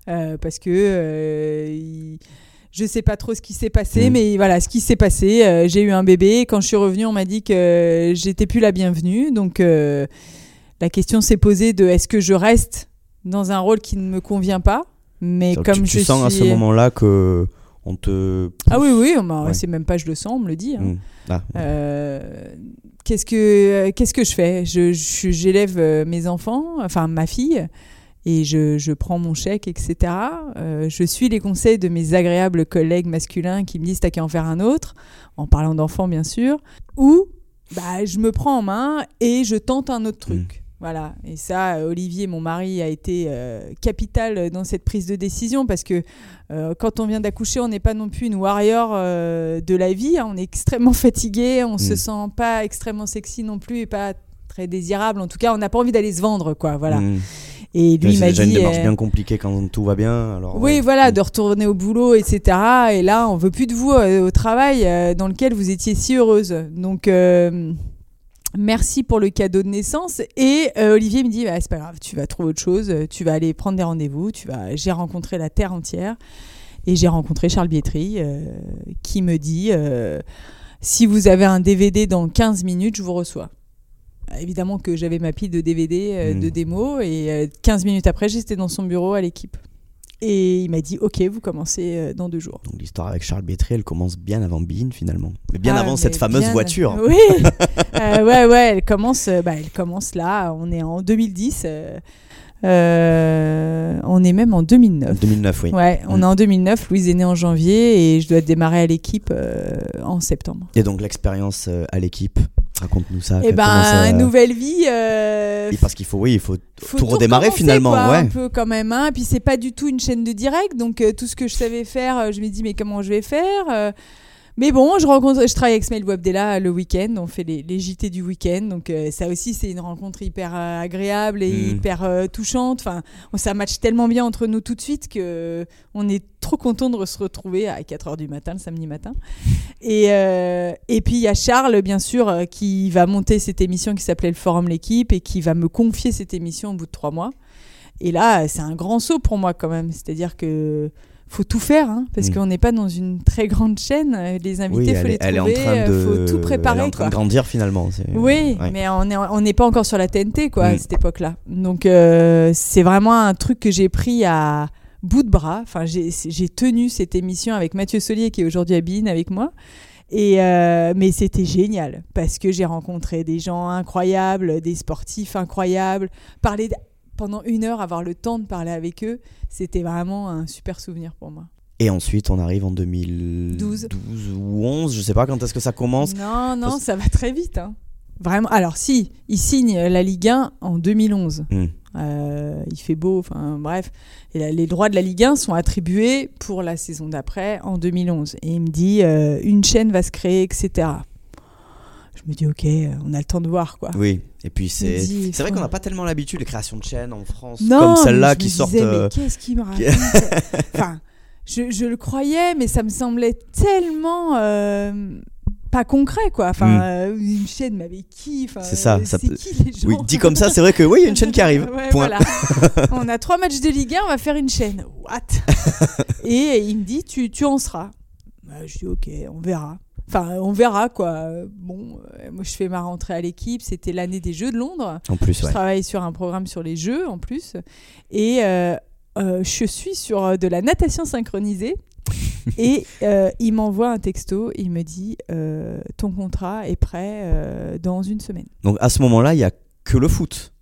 Speaker 3: Euh, parce que euh, il- je sais pas trop ce qui s'est passé,
Speaker 2: Mm.
Speaker 3: mais voilà, ce qui s'est passé, euh, j'ai eu un bébé. Quand je suis revenue, on m'a dit que j'étais plus la bienvenue. Donc la question s'est posée de est-ce que je reste dans un rôle qui ne me convient pas? Mais comme
Speaker 2: tu, tu
Speaker 3: je
Speaker 2: sens à ce moment-là que on te.
Speaker 3: Ah oui, oui, on m'a-
Speaker 2: Ouais.
Speaker 3: c'est même pas je le sens, on me le dit. hein.
Speaker 2: Mm. Ah,
Speaker 3: Euh, qu'est-ce que euh, qu'est-ce que je fais? Je j'élève euh, mes enfants, enfin ma fille, et je, je prends mon chèque, etc. Euh, je suis les conseils de mes agréables collègues masculins qui me disent t'as qu'à en faire un autre, en parlant d'enfants bien sûr, ou bah je me prends en main et je tente un autre truc. Voilà, et ça, euh, Olivier, mon mari, a été euh, capital dans cette prise de décision parce que euh, quand on vient d'accoucher, on n'est pas non plus une warrior euh, de la vie. hein. On est extrêmement (laughs) fatigué, on se
Speaker 2: Mm.
Speaker 3: sent pas extrêmement sexy non plus et pas très désirable. En tout cas, on n'a pas envie d'aller se vendre, quoi. Voilà.
Speaker 2: mm.
Speaker 3: Et lui
Speaker 2: Mais
Speaker 3: il
Speaker 2: c'est
Speaker 3: m'a
Speaker 2: déjà une
Speaker 3: dit.
Speaker 2: démarche bien compliquée quand tout va bien. Alors,
Speaker 3: oui,
Speaker 2: ouais.
Speaker 3: voilà,
Speaker 2: Mm.
Speaker 3: de retourner au boulot, etc. Et là, on veut plus de vous au travail dans lequel vous étiez si heureuse. Donc, merci pour le cadeau de naissance. Et euh, Olivier me dit, bah, c'est pas grave, tu vas trouver autre chose, euh, tu vas aller prendre des rendez-vous. Tu vas. J'ai rencontré la terre entière et j'ai rencontré Charles Bietri euh, qui me dit, euh, si vous avez un DVD dans 15 minutes, je vous reçois. Évidemment que j'avais ma pile de DVD, de démos, et euh, 15 minutes après, j'étais dans son bureau à l'équipe. Et il m'a dit, ok, vous commencez euh, dans deux jours.
Speaker 2: Donc l'histoire avec Charles Bétry, elle commence bien avant Bean finalement. Mais bien
Speaker 3: Ah,
Speaker 2: avant
Speaker 3: mais
Speaker 2: cette fameuse
Speaker 3: bien-
Speaker 2: voiture.
Speaker 3: Oui, (laughs) Euh, ouais, ouais, elle commence, euh, bah, elle commence là. On est en 2010. euh, on est même en 2009.
Speaker 2: 2009, oui.
Speaker 3: Ouais, on
Speaker 2: Mm.
Speaker 3: est en 2009. Louise est née en janvier et je dois démarrer à l'équipe euh, en septembre.
Speaker 2: Et donc l'expérience à l'équipe, raconte-nous ça.
Speaker 3: Et
Speaker 2: que-
Speaker 3: ben,
Speaker 2: ça-
Speaker 3: nouvelle vie. euh,
Speaker 2: parce qu'il faut, oui, il faut,
Speaker 3: faut
Speaker 2: tout redémarrer finalement,
Speaker 3: quoi,
Speaker 2: ouais.
Speaker 3: Un peu quand même. Hein. Puis c'est pas du tout une chaîne de direct, donc euh, tout ce que je savais faire, euh, je me dis mais comment je vais faire Mais bon, je rencontre, je travaille avec Smail Wabdella le week-end. On fait les, les JT du week-end, donc euh, ça aussi c'est une rencontre hyper euh, agréable et
Speaker 2: Mm.
Speaker 3: hyper euh, touchante. Enfin, on- ça match tellement bien entre nous tout de suite que on est trop content de se retrouver à 4 h du matin le samedi matin. Et, et puis il y a Charles, bien sûr, qui va monter cette émission qui s'appelait le Forum L'équipe et qui va me confier cette émission au bout de trois mois. Et là, c'est un grand saut pour moi quand même. C'est-à-dire que faut tout faire, hein, parce
Speaker 2: Mm.
Speaker 3: qu'on n'est pas dans une très grande chaîne. Euh, Les invités,
Speaker 2: Oui,
Speaker 3: faut les
Speaker 2: est- est en
Speaker 3: trouver,
Speaker 2: train de,
Speaker 3: euh, faut tout préparer.
Speaker 2: elle est en train
Speaker 3: quoi.
Speaker 2: de grandir finalement.
Speaker 3: Oui,
Speaker 2: ouais.
Speaker 3: mais on est- on n'est pas encore sur la TNT quoi, à
Speaker 2: Mm.
Speaker 3: cette époque-là. Donc euh, c'est vraiment un truc que j'ai pris à bout de bras. Enfin, j'ai tenu cette émission avec Mathieu Solier qui est aujourd'hui à Bean avec moi. Et euh, mais c'était génial parce que j'ai rencontré des gens incroyables, des sportifs incroyables, parler d- pendant une heure, avoir le temps de parler avec eux, c'était vraiment un super souvenir pour moi.
Speaker 2: Et ensuite, on arrive en 2012
Speaker 3: 12.
Speaker 2: ou 11, je sais pas quand est-ce que ça commence.
Speaker 3: Non, non,
Speaker 2: Parce-
Speaker 3: ça va très vite. hein. Vraiment. Alors si, il signe la Ligue 1 en 2011.
Speaker 2: Hmm.
Speaker 3: Euh, il fait beau, enfin bref. Et les droits de la Ligue 1 sont attribués pour la saison d'après en 2011. Et il me dit euh, une chaîne va se créer, etc. Je me dis ok, euh, on a le temps de voir quoi.
Speaker 2: Oui, et puis c'est c'est vrai qu'on n'a pas tellement l'habitude des créations de chaînes en France
Speaker 3: Non,
Speaker 2: comme celle-là qui sortent.
Speaker 3: disais,
Speaker 2: euh,
Speaker 3: Mais qu'est-ce qu'il me raconte (laughs) Enfin, je, je le croyais, mais ça me semblait tellement euh, pas concret, quoi. Enfin,
Speaker 2: Mm.
Speaker 3: euh, une chaîne, mais avec qui Enfin,
Speaker 2: C'est ça,
Speaker 3: euh,
Speaker 2: ça
Speaker 3: c'est
Speaker 2: peut-
Speaker 3: qui les gens
Speaker 2: Oui, dit comme ça, c'est vrai que oui, il y a une chaîne qui arrive. (laughs)
Speaker 3: Ouais,
Speaker 2: Point.
Speaker 3: voilà. (laughs) on a trois matchs de Ligue 1, on va faire une chaîne. What? Et il me dit, tu, tu en seras. Bah, je dis, ok, on verra. Enfin, on verra, quoi. Bon, euh, moi, je fais ma rentrée à l'équipe. C'était l'année des Jeux de Londres.
Speaker 2: En plus,
Speaker 3: Je
Speaker 2: ouais.
Speaker 3: travaille sur un programme sur les jeux en plus. Et euh, euh, je suis sur de la natation synchronisée. (laughs) et euh, il m'envoie un texto. Il me dit Ton contrat est prêt dans une semaine.
Speaker 2: Donc à ce moment-là, il y a que le foot.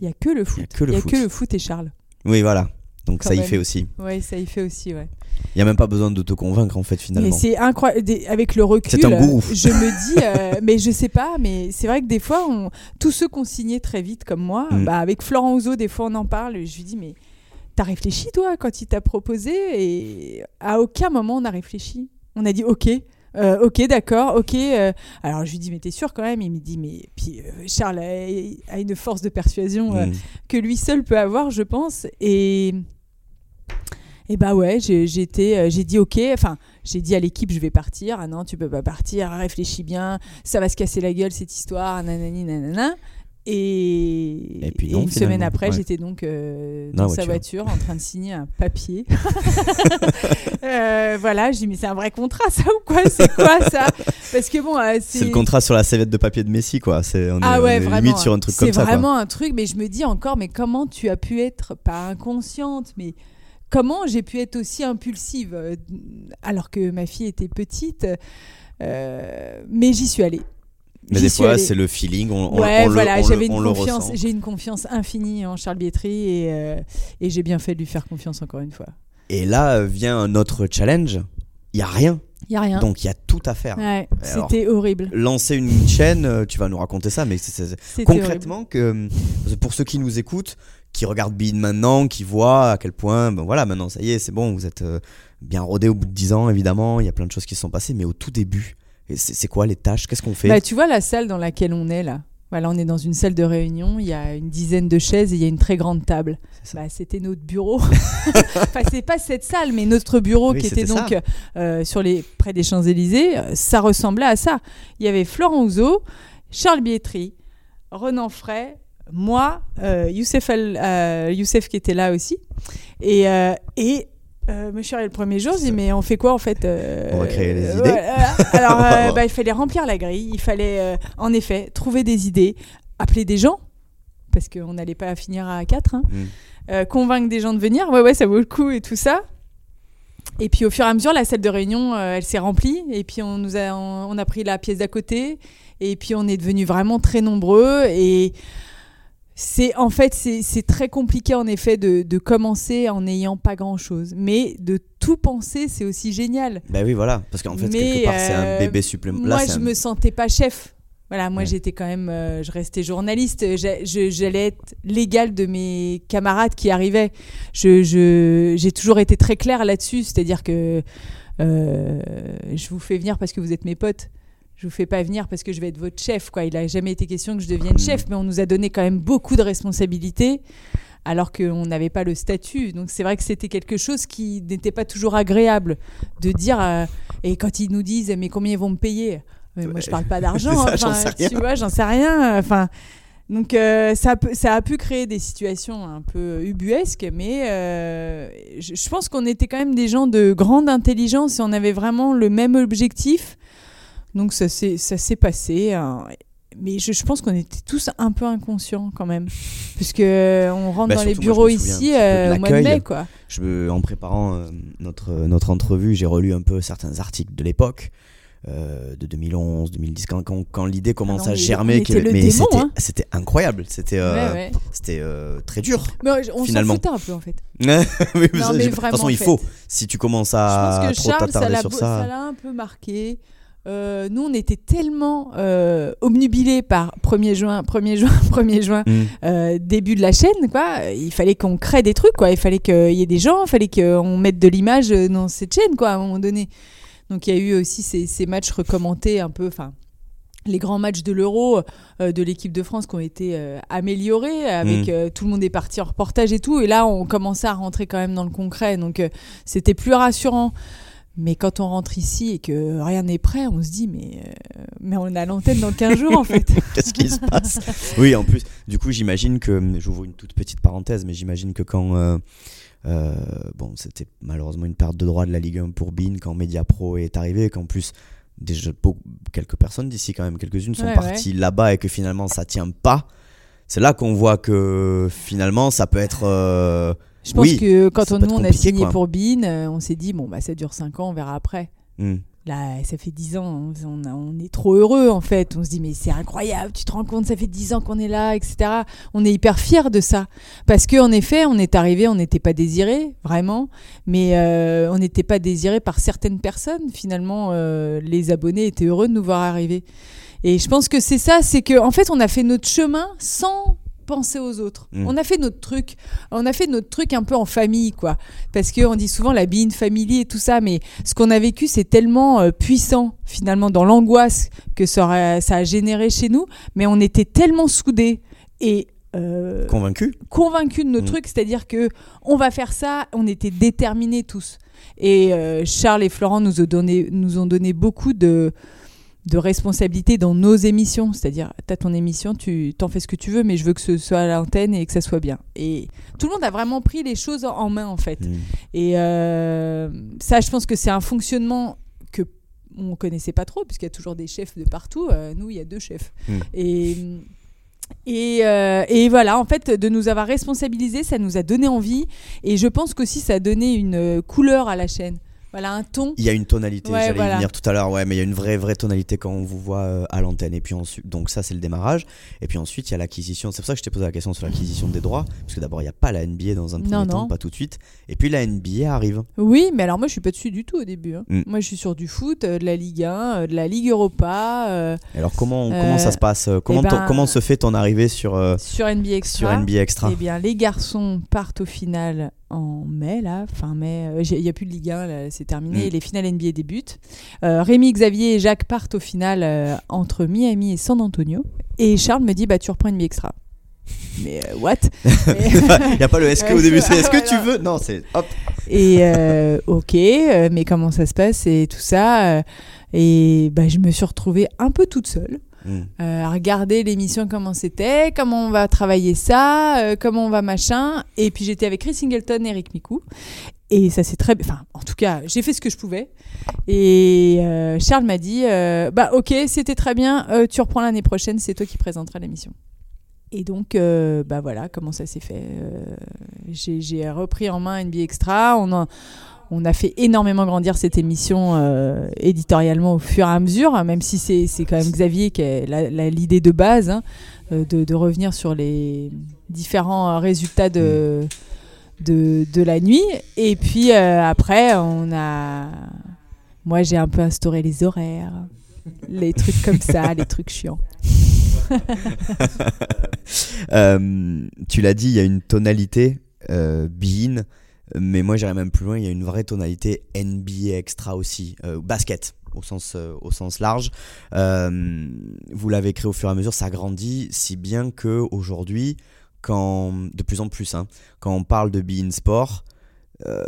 Speaker 3: Il n'y a que le foot.
Speaker 2: que le
Speaker 3: Il y a
Speaker 2: foot.
Speaker 3: que le foot et Charles.
Speaker 2: Oui, voilà. Donc
Speaker 3: Quand
Speaker 2: ça y fait aussi.
Speaker 3: Oui, ça y fait aussi, ouais.
Speaker 2: Il y a même pas besoin de te convaincre en fait
Speaker 3: Mais
Speaker 2: finalement.
Speaker 3: c'est incroyable. Avec le recul,
Speaker 2: un
Speaker 3: euh, je me dis, euh, (laughs) mais je sais pas, mais c'est vrai que des fois, on, tous ceux qu'on signait très vite comme moi,
Speaker 2: Mm.
Speaker 3: bah, avec Florent Ouzo, des fois on en parle, je lui dis, mais t'as réfléchi toi quand il t'a proposé Et à aucun moment on a réfléchi. On a dit, ok. euh, ok, d'accord, ok. euh. alors je lui dis, mais t'es sûr quand même? Il me dit, mais puis euh, Charles a, a une force de persuasion
Speaker 2: Mm.
Speaker 3: que lui seul peut avoir, je pense. Et, Et bah ouais, j'ai j'ai été, euh, j'ai dit ok, enfin, j'ai dit à l'équipe, je vais partir. Ah non, tu peux pas partir, réfléchis bien, ça va se casser la gueule cette histoire, nanani, nanana. Et,
Speaker 2: Et puis non,
Speaker 3: une
Speaker 2: finalement,
Speaker 3: semaine après,
Speaker 2: ouais.
Speaker 3: j'étais donc euh,
Speaker 2: Dans
Speaker 3: sa
Speaker 2: voiture.
Speaker 3: en train de signer un papier. (laughs) Euh, voilà, j'ai dit mais c'est un vrai contrat ça ou quoi C'est quoi ça? Parce que bon, euh,
Speaker 2: C'est le contrat sur la serviette de papier de Messi, quoi. C'est, on
Speaker 3: ah
Speaker 2: on
Speaker 3: ouais,
Speaker 2: est
Speaker 3: vraiment.
Speaker 2: limite sur un truc comme ça.
Speaker 3: C'est
Speaker 2: quoi.
Speaker 3: vraiment un truc, mais je me dis encore, mais comment tu as pu être, pas inconsciente, mais comment j'ai pu être aussi impulsive euh, alors que ma fille était petite euh, Mais j'y suis allée.
Speaker 2: Mais des fois, c'est le feeling. On,
Speaker 3: Ouais,
Speaker 2: on
Speaker 3: voilà, j'avais une confiance, j'ai une confiance infinie en Charles Bietri et, euh, et j'ai bien fait de lui faire confiance encore une fois.
Speaker 2: Et là vient un autre challenge. Il y a rien.
Speaker 3: Il y a rien.
Speaker 2: Donc il y a tout à faire.
Speaker 3: Ouais, c'était horrible.
Speaker 2: Lancer une chaîne, tu vas nous raconter ça, mais c'est- concrètement que pour ceux qui nous écoutent, qui regardent Bean maintenant, qui voient à quel point, ben voilà, maintenant ça y est, c'est bon, vous êtes euh, bien rodé au bout de 10 ans, évidemment, il y a plein de choses qui se sont passées, mais au tout début, c'est quoi les tâches? Qu'est-ce qu'on fait?
Speaker 3: Bah, tu vois la salle dans laquelle on est là. Voilà, on est dans une salle de réunion, il y a une dizaine de chaises et il y a une très grande table. Bah, c'était notre bureau. (laughs) enfin, c'est pas cette salle, mais notre bureau
Speaker 2: Oui,
Speaker 3: qui était donc
Speaker 2: ça.
Speaker 3: euh, sur les près des Champs-Élysées, euh, ça ressemblait à ça. Il y avait Florent Ouzo, Charles Bietri, Renan Fray, moi, euh, Youssef, Al- euh, Youssef qui était là aussi. Et, euh, et euh, me chérie, le premier jour, je dis mais on fait quoi en fait euh,
Speaker 2: On va créer les
Speaker 3: euh,
Speaker 2: idées.
Speaker 3: Alors, (laughs) bah, il fallait remplir la grille, il fallait en effet trouver des idées, appeler des gens, parce qu'on n'allait pas finir à 4,
Speaker 2: Mm.
Speaker 3: euh, convaincre des gens de venir, ouais, ouais, ça vaut le coup et tout ça. Et puis au fur et à mesure, la salle de réunion, elle s'est remplie. Et puis on nous a, on, on a pris la pièce d'à côté. Et puis on est devenus vraiment très nombreux. Et c'est en fait, c'est très compliqué en effet de, de commencer en n'ayant pas grand chose. Mais de tout penser, c'est aussi génial.
Speaker 2: Ben oui, voilà, parce qu'en fait,
Speaker 3: Mais,
Speaker 2: quelque part, c'est un
Speaker 3: euh,
Speaker 2: bébé supplémentaire.
Speaker 3: Moi, je me sentais pas chef. Voilà, moi
Speaker 2: Ouais.
Speaker 3: j'étais quand même, euh, je restais journaliste. J'allais être l'égale de mes camarades qui arrivaient. Je, je- j'ai toujours été très claire là-dessus, c'est-à-dire que euh, je vous fais venir parce que vous êtes mes potes. Je vous fais pas venir parce que je vais être votre chef. Quoi. Il a jamais été question que je devienne chef, mais on nous a donné quand même beaucoup de responsabilités alors qu'on n'avait pas le statut. Donc c'est vrai que c'était quelque chose qui n'était pas toujours agréable de dire. euh, et quand ils nous disent mais combien ils vont me payer? Mais Moi je parle pas (laughs) d'argent. Enfin,
Speaker 2: sais rien.
Speaker 3: Tu vois, j'en sais rien. Enfin. Donc euh, ça, a pu créer des situations un peu ubuesques, mais euh, je, je pense qu'on était quand même des gens de grande intelligence et on avait vraiment le même objectif. Donc ça s'est passé. hein. Mais je, je pense qu'on était tous un peu inconscients quand même, puisque euh, on rentre
Speaker 2: Bah,
Speaker 3: dans les
Speaker 2: surtout,
Speaker 3: bureaux ici euh, au mois de mai, quoi.
Speaker 2: Je en préparant euh, notre, notre entrevue, j'ai relu un peu certains articles de l'époque. euh, de 2011, 2010, quand, quand, quand l'idée commence
Speaker 3: non,
Speaker 2: à germer,
Speaker 3: était le
Speaker 2: mais c'était
Speaker 3: hein.
Speaker 2: c'était incroyable, c'était euh,
Speaker 3: Ouais, ouais.
Speaker 2: c'était euh, très dur.
Speaker 3: Mais on s'en
Speaker 2: finalement.
Speaker 3: foutait un peu en fait. (laughs)
Speaker 2: mais
Speaker 3: Non,
Speaker 2: de toute façon, il faut. Si tu commences à
Speaker 3: que
Speaker 2: trop t'attarder sur ça,
Speaker 3: ça l'a un peu marqué. Euh, nous, on était tellement euh, obnubilés par 1er juin, 1er juin, (laughs) 1er juin,
Speaker 2: Hmm.
Speaker 3: euh, début de la chaîne, quoi. Il fallait qu'on crée des trucs, quoi. Il fallait qu'il y ait des gens, il fallait qu'on mette de l'image dans cette chaîne, quoi, à un moment donné. Donc, il y a eu aussi ces, ces matchs recommandés un peu, enfin, les grands matchs de l'Euro euh, de l'équipe de France qui ont été euh, améliorés, avec
Speaker 2: Mm.
Speaker 3: euh, tout le monde est parti en reportage et tout. Et là, on commençait à rentrer quand même dans le concret. Donc, euh, c'était plus rassurant. Mais quand on rentre ici et que rien n'est prêt, on se dit, mais, euh, mais on a l'antenne dans 15 jours, en (laughs) fait.
Speaker 2: Qu'est-ce qui se passe? (laughs) Oui, en plus, du coup, j'imagine que, j'ouvre une toute petite parenthèse, mais j'imagine que quand, euh, euh, bon, c'était malheureusement une perte de droit de la Ligue 1 pour Bean, quand Media Pro est arrivé, qu'en plus, déjà, quelques personnes d'ici, quand même, quelques-unes sont
Speaker 3: Ouais,
Speaker 2: parties là-bas et que finalement, ça tient pas. C'est là qu'on voit que finalement, ça peut être.
Speaker 3: Je pense
Speaker 2: Oui,
Speaker 3: que quand on, nous, on a signé
Speaker 2: quoi.
Speaker 3: pour Bean, euh, on s'est dit, bon, bah, ça dure 5 ans, on verra après.
Speaker 2: hmm.
Speaker 3: Là, ça fait 10 ans, on est trop heureux en fait. On se dit, mais c'est incroyable, tu te rends compte, ça fait 10 ans qu'on est là, etc. On est hyper fiers de ça. Parce qu'en effet, on est arrivé, on n'était pas désiré, vraiment, mais euh, on n'était pas désiré par certaines personnes. Finalement, euh, les abonnés étaient heureux de nous voir arriver. Et je pense que c'est ça, c'est qu'en en fait, on a fait notre chemin sans penser aux autres.
Speaker 2: Mm.
Speaker 3: On a fait notre truc, on a fait notre truc un peu en famille, quoi. Parce qu'on dit souvent la being family et tout ça, mais ce qu'on a vécu, c'est tellement euh, puissant, finalement, dans l'angoisse que ça, a généré chez nous, mais on était tellement soudés. Et euh,
Speaker 2: Convaincu
Speaker 3: convaincus de nos
Speaker 2: Mm.
Speaker 3: trucs, c'est-à-dire que on va faire ça, on était déterminés tous. Et euh, Charles et Florent nous ont donné, nous ont donné beaucoup de, de responsabilités dans nos émissions, c'est-à-dire tu as ton émission, tu t'en fais ce que tu veux, mais je veux que ce soit à l'antenne et que ça soit bien. Et tout le monde a vraiment pris les choses en- main en fait.
Speaker 2: Mm.
Speaker 3: Et euh, ça, je pense que c'est un fonctionnement que on connaissait pas trop, puisqu'il y a toujours des chefs de partout. Euh, nous, il y a deux chefs.
Speaker 2: Mm.
Speaker 3: Et, et, euh, et voilà, en fait, de nous avoir responsabilisés, ça nous a donné envie. Et je pense qu'aussi, ça a donné une couleur à la chaîne. Voilà, un ton.
Speaker 2: Il y a une tonalité,
Speaker 3: Ouais,
Speaker 2: j'allais y venir tout à l'heure, ouais, mais il y a une vraie, vraie tonalité quand on vous voit euh, à l'antenne. Et puis ensuite, donc ça, c'est le démarrage. Et puis ensuite, il y a l'acquisition. C'est pour ça que je t'ai posé la question sur l'acquisition des droits. Parce que d'abord, il n'y a pas la NBA dans un premier
Speaker 3: Non,
Speaker 2: temps,
Speaker 3: non.
Speaker 2: pas tout de suite. Et puis la NBA arrive.
Speaker 3: Oui, mais alors moi, je suis pas dessus du tout au début. hein.
Speaker 2: Mm.
Speaker 3: Moi, je suis sur du foot, euh, de la Ligue 1, euh, de la Ligue Europa, euh,
Speaker 2: alors, comment,
Speaker 3: Euh,
Speaker 2: comment ça se passe comment,
Speaker 3: eh ben,
Speaker 2: comment se fait ton arrivée sur, euh,
Speaker 3: sur NBA Extra.
Speaker 2: sur NBA Extra
Speaker 3: Eh bien, les garçons partent au final en mai, là, fin mai. Euh, Il n'y a plus de Ligue 1, là, c'est terminé.
Speaker 2: Mm.
Speaker 3: Les finales NBA débutent. Euh, Rémi, Xavier et Jacques partent au final euh, entre Miami et San Antonio. Et Charles me dit bah, Tu reprends NBA Extra. Mais euh, what? (laughs)
Speaker 2: Il n'y a pas le est-ce que au début, c'est est-ce que tu veux? Non, c'est hop.
Speaker 3: Et ok, mais comment ça se passe et tout ça Et bah, je me suis retrouvée un peu toute seule.
Speaker 2: Mm.
Speaker 3: euh, à regarder l'émission comment c'était, comment on va travailler ça, euh, comment on va machin. Et puis j'étais avec Chris Singleton et Eric Micou. Et ça s'est très. Enfin, en tout cas, j'ai fait ce que je pouvais. Et euh, Charles m'a dit Bah, ok, c'était très bien, tu reprends l'année prochaine, c'est toi qui présenteras l'émission. Et donc, bah voilà comment ça s'est fait. J'ai repris en main NBA Extra. On on a fait énormément grandir cette émission euh, éditorialement au fur et à mesure, hein, même si c'est quand même Xavier qui a l'idée de base hein, euh, de, revenir sur les différents résultats de, de, la nuit. Et puis euh, après, on a. Moi, j'ai un peu instauré les horaires, les trucs comme ça, les trucs chiants. (laughs)
Speaker 2: Tu l'as dit, il y a une tonalité euh, mais moi j'irais même plus loin, il y a une vraie tonalité NBA extra aussi, euh, basket au sens, euh, au sens large. Euh, vous l'avez créé au fur et à mesure, ça grandit si bien que aujourd'hui, quand de plus en plus, hein, quand on parle de Bein Sport, euh,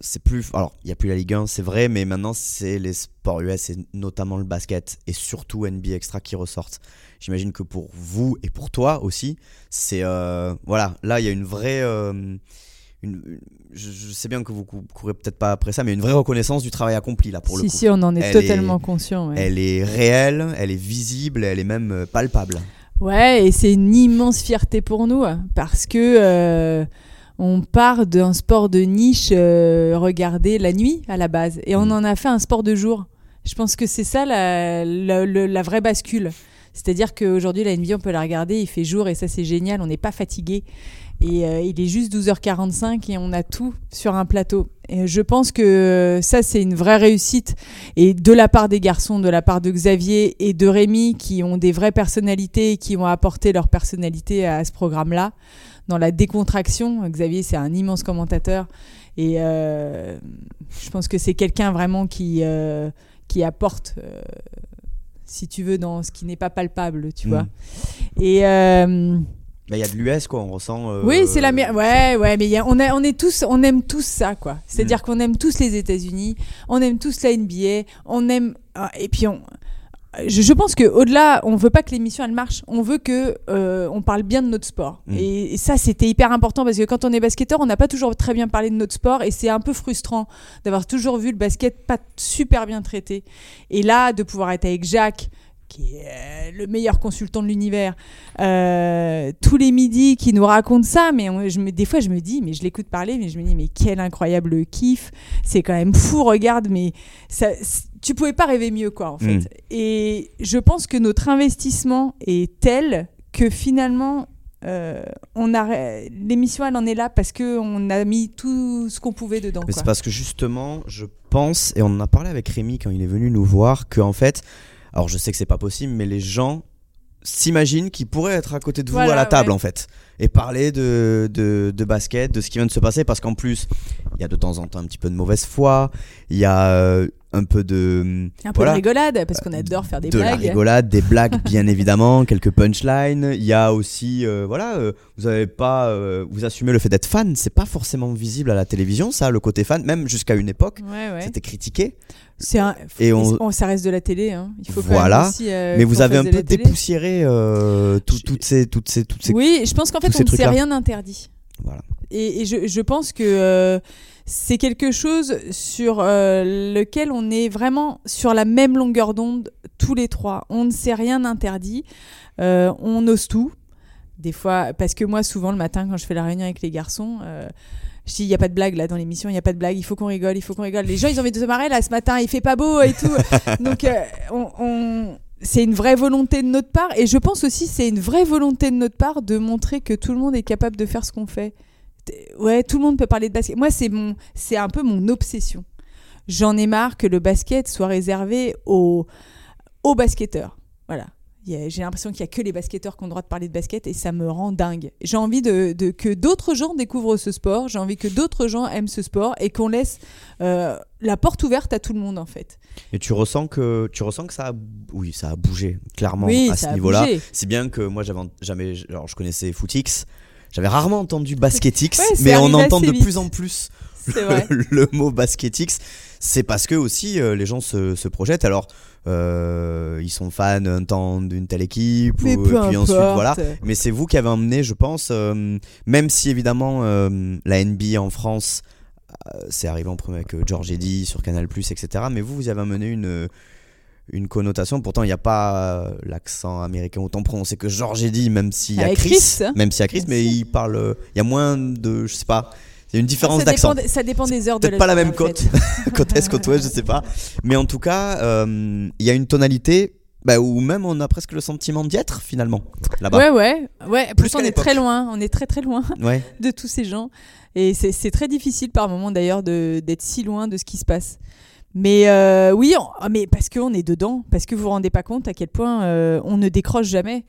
Speaker 2: c'est plus. Alors, il n'y a plus la Ligue 1, c'est vrai, mais maintenant, c'est les sports US et notamment le basket et surtout NBA Extra qui ressortent. J'imagine que pour vous et pour toi aussi, c'est. voilà, là, il y a une vraie. Une- une- je, je sais bien que vous cou- courez peut-être pas après ça, mais une vraie reconnaissance du travail accompli là pour le
Speaker 3: si,
Speaker 2: coup.
Speaker 3: si, on en est
Speaker 2: Elle
Speaker 3: totalement
Speaker 2: est-
Speaker 3: conscient. ouais.
Speaker 2: Elle est réelle, elle est visible, elle est même euh, palpable.
Speaker 3: Ouais, et c'est une immense fierté pour nous hein, parce que euh, on part d'un sport de niche euh, regardé la nuit à la base et on
Speaker 2: Mm.
Speaker 3: en a fait un sport de jour. Je pense que c'est ça la, la, le- la vraie bascule. C'est-à-dire qu'aujourd'hui, la NBA, on peut la regarder, il fait jour et ça, c'est génial, on n'est pas fatigué. Et euh, il est juste 12h45 et on a tout sur un plateau. Et je pense que ça, c'est une vraie réussite. Et de la part des garçons, de la part de Xavier et de Rémi, qui ont des vraies personnalités et qui ont apporté leur personnalité à ce programme-là, dans la décontraction. Xavier, c'est un immense commentateur. Et euh, je pense que c'est quelqu'un vraiment qui, euh, qui apporte, si tu veux, dans ce qui n'est pas palpable, tu
Speaker 2: Mm.
Speaker 3: vois. Et. euh,
Speaker 2: Il y a de l'US, quoi, on ressent. euh,
Speaker 3: oui, c'est la meilleure. Ouais, ouais, mais il y a- on, a- on est tous, on aime tous ça, quoi. C'est-à-dire
Speaker 2: Mm.
Speaker 3: qu'on aime tous les États-Unis, on aime tous la NBA, on aime. ah, Et puis on. Je, je pense que au-delà, on veut pas que l'émission elle marche. On veut que euh, on parle bien de notre sport.
Speaker 2: Mm.
Speaker 3: Et, et ça, c'était hyper important parce que quand on est basketteur, on n'a pas toujours très bien parlé de notre sport et c'est un peu frustrant d'avoir toujours vu le basket pas super bien traité. Et là, de pouvoir être avec Jacques, qui est euh, le meilleur consultant de l'univers, euh, tous les midis qui nous raconte ça, mais on- je me, des fois je me dis, mais je l'écoute parler, mais je me dis, mais quel incroyable kiff, c'est quand même fou, regarde, mais ça, tu pouvais pas rêver mieux, quoi, en fait.
Speaker 2: Mm.
Speaker 3: Et je pense que notre investissement est tel que finalement, euh, on a l'émission, elle en est là parce que on a mis tout ce qu'on pouvait dedans.
Speaker 2: C'est parce que justement, je pense, et on en a parlé avec Rémi quand il est venu nous voir, que en fait, alors je sais que c'est pas possible, mais les gens s'imaginent qu'ils pourraient être à côté de vous
Speaker 3: Voilà,
Speaker 2: à la table
Speaker 3: ouais.
Speaker 2: en fait et parler de, de, de basket, de ce qui vient de se passer parce qu'en plus il y a de temps en temps un petit peu de mauvaise foi, il y a euh, un peu de
Speaker 3: Un peu
Speaker 2: voilà,
Speaker 3: de rigolade, parce qu'on adore faire des
Speaker 2: de la
Speaker 3: blagues.
Speaker 2: rigolade, des blagues (laughs) bien évidemment, quelques punchlines. Il y a aussi euh, voilà, euh, vous avez pas euh, vous assumez le fait d'être fan, c'est pas forcément visible à la télévision ça, le côté fan, même jusqu'à une époque,
Speaker 3: Ouais, ouais.
Speaker 2: c'était critiqué.
Speaker 3: C'est un...
Speaker 2: Et on-
Speaker 3: on- ça reste de la télé. Hein. Il faut
Speaker 2: Voilà.
Speaker 3: aussi, euh,
Speaker 2: Mais vous avez un
Speaker 3: de
Speaker 2: peu dépoussiéré euh, tout- toutes ces toutes ces toutes ces
Speaker 3: Oui, je pense qu'en fait, on ne s'est rien interdit.
Speaker 2: Voilà.
Speaker 3: Et, et je, je pense que euh, c'est quelque chose sur euh, lequel on est vraiment sur la même longueur d'onde tous les trois. On ne s'est rien interdit. Euh, on ose tout. Des fois, parce que moi, souvent le matin, quand je fais la réunion avec les garçons, euh, je dis il y a pas de blague là dans l'émission, il y a pas de blague, il faut qu'on rigole, il faut qu'on rigole. Les gens, ils ont envie de se marrer là ce matin, il fait pas beau et tout. (laughs) Donc, euh, on, on- c'est une vraie volonté de notre part, et je pense aussi c'est une vraie volonté de notre part de montrer que tout le monde est capable de faire ce qu'on fait. Ouais, tout le monde peut parler de basket. Moi, c'est mon, c'est un peu mon obsession. J'en ai marre que le basket soit réservé aux, aux basketteurs. Voilà. J'ai l'impression qu'il y a que les basketteurs qui ont le droit de parler de basket et ça me rend dingue. J'ai envie de, de- que d'autres gens découvrent ce sport. J'ai envie que d'autres gens aiment ce sport et qu'on laisse euh, la porte ouverte à tout le monde en fait.
Speaker 2: Et tu ressens que tu ressens que ça a oui, ça a bougé clairement
Speaker 3: oui,
Speaker 2: à ce niveau-là. Si bien que moi j'avais jamais alors je connaissais Footix, j'avais rarement entendu Basketix,
Speaker 3: Ouais,
Speaker 2: mais on entend de
Speaker 3: vite.
Speaker 2: plus en plus
Speaker 3: vrai. (laughs)
Speaker 2: le mot Basketix. C'est parce que aussi euh, les gens se, se projettent. Alors euh, ils sont fans un temps d'une telle équipe,
Speaker 3: Mais
Speaker 2: ou-
Speaker 3: peu
Speaker 2: puis ensuite voilà. Mais c'est vous qui avez emmené, je pense, euh, même si évidemment euh, la NBA en France, c'est arrivé en premier avec George Eddy sur Canal+, etc. Mais vous, vous avez amené une une connotation. Pourtant, il n'y a pas euh, l'accent américain autant prononcé que George Eddy, même s'il y a
Speaker 3: Avec
Speaker 2: Chris,
Speaker 3: Chris, hein.
Speaker 2: même s'il y a Chris, mais il parle, euh, il y a moins de, je sais pas, il y a une différence
Speaker 3: ça,
Speaker 2: d'accent.
Speaker 3: dépend, ça dépend des heures de
Speaker 2: Peut-être pas la
Speaker 3: journée,
Speaker 2: même
Speaker 3: en
Speaker 2: côte,
Speaker 3: fait. (laughs)
Speaker 2: côte est, côte ouest, je sais pas. Mais en tout cas, euh, il y a une tonalité bah, où même on a presque le sentiment d'y être finalement là-bas.
Speaker 3: Ouais, ouais, ouais.
Speaker 2: Plus qu'à
Speaker 3: on est
Speaker 2: l'époque.
Speaker 3: très loin. On est très, très loin (laughs)
Speaker 2: Ouais.
Speaker 3: de tous ces gens. Et c'est c'est très difficile par moment d'ailleurs de- d'être si loin de ce qui se passe. Mais euh, oui, on- ah, mais parce qu'on est dedans, parce que vous vous rendez pas compte à quel point euh, on ne décroche jamais.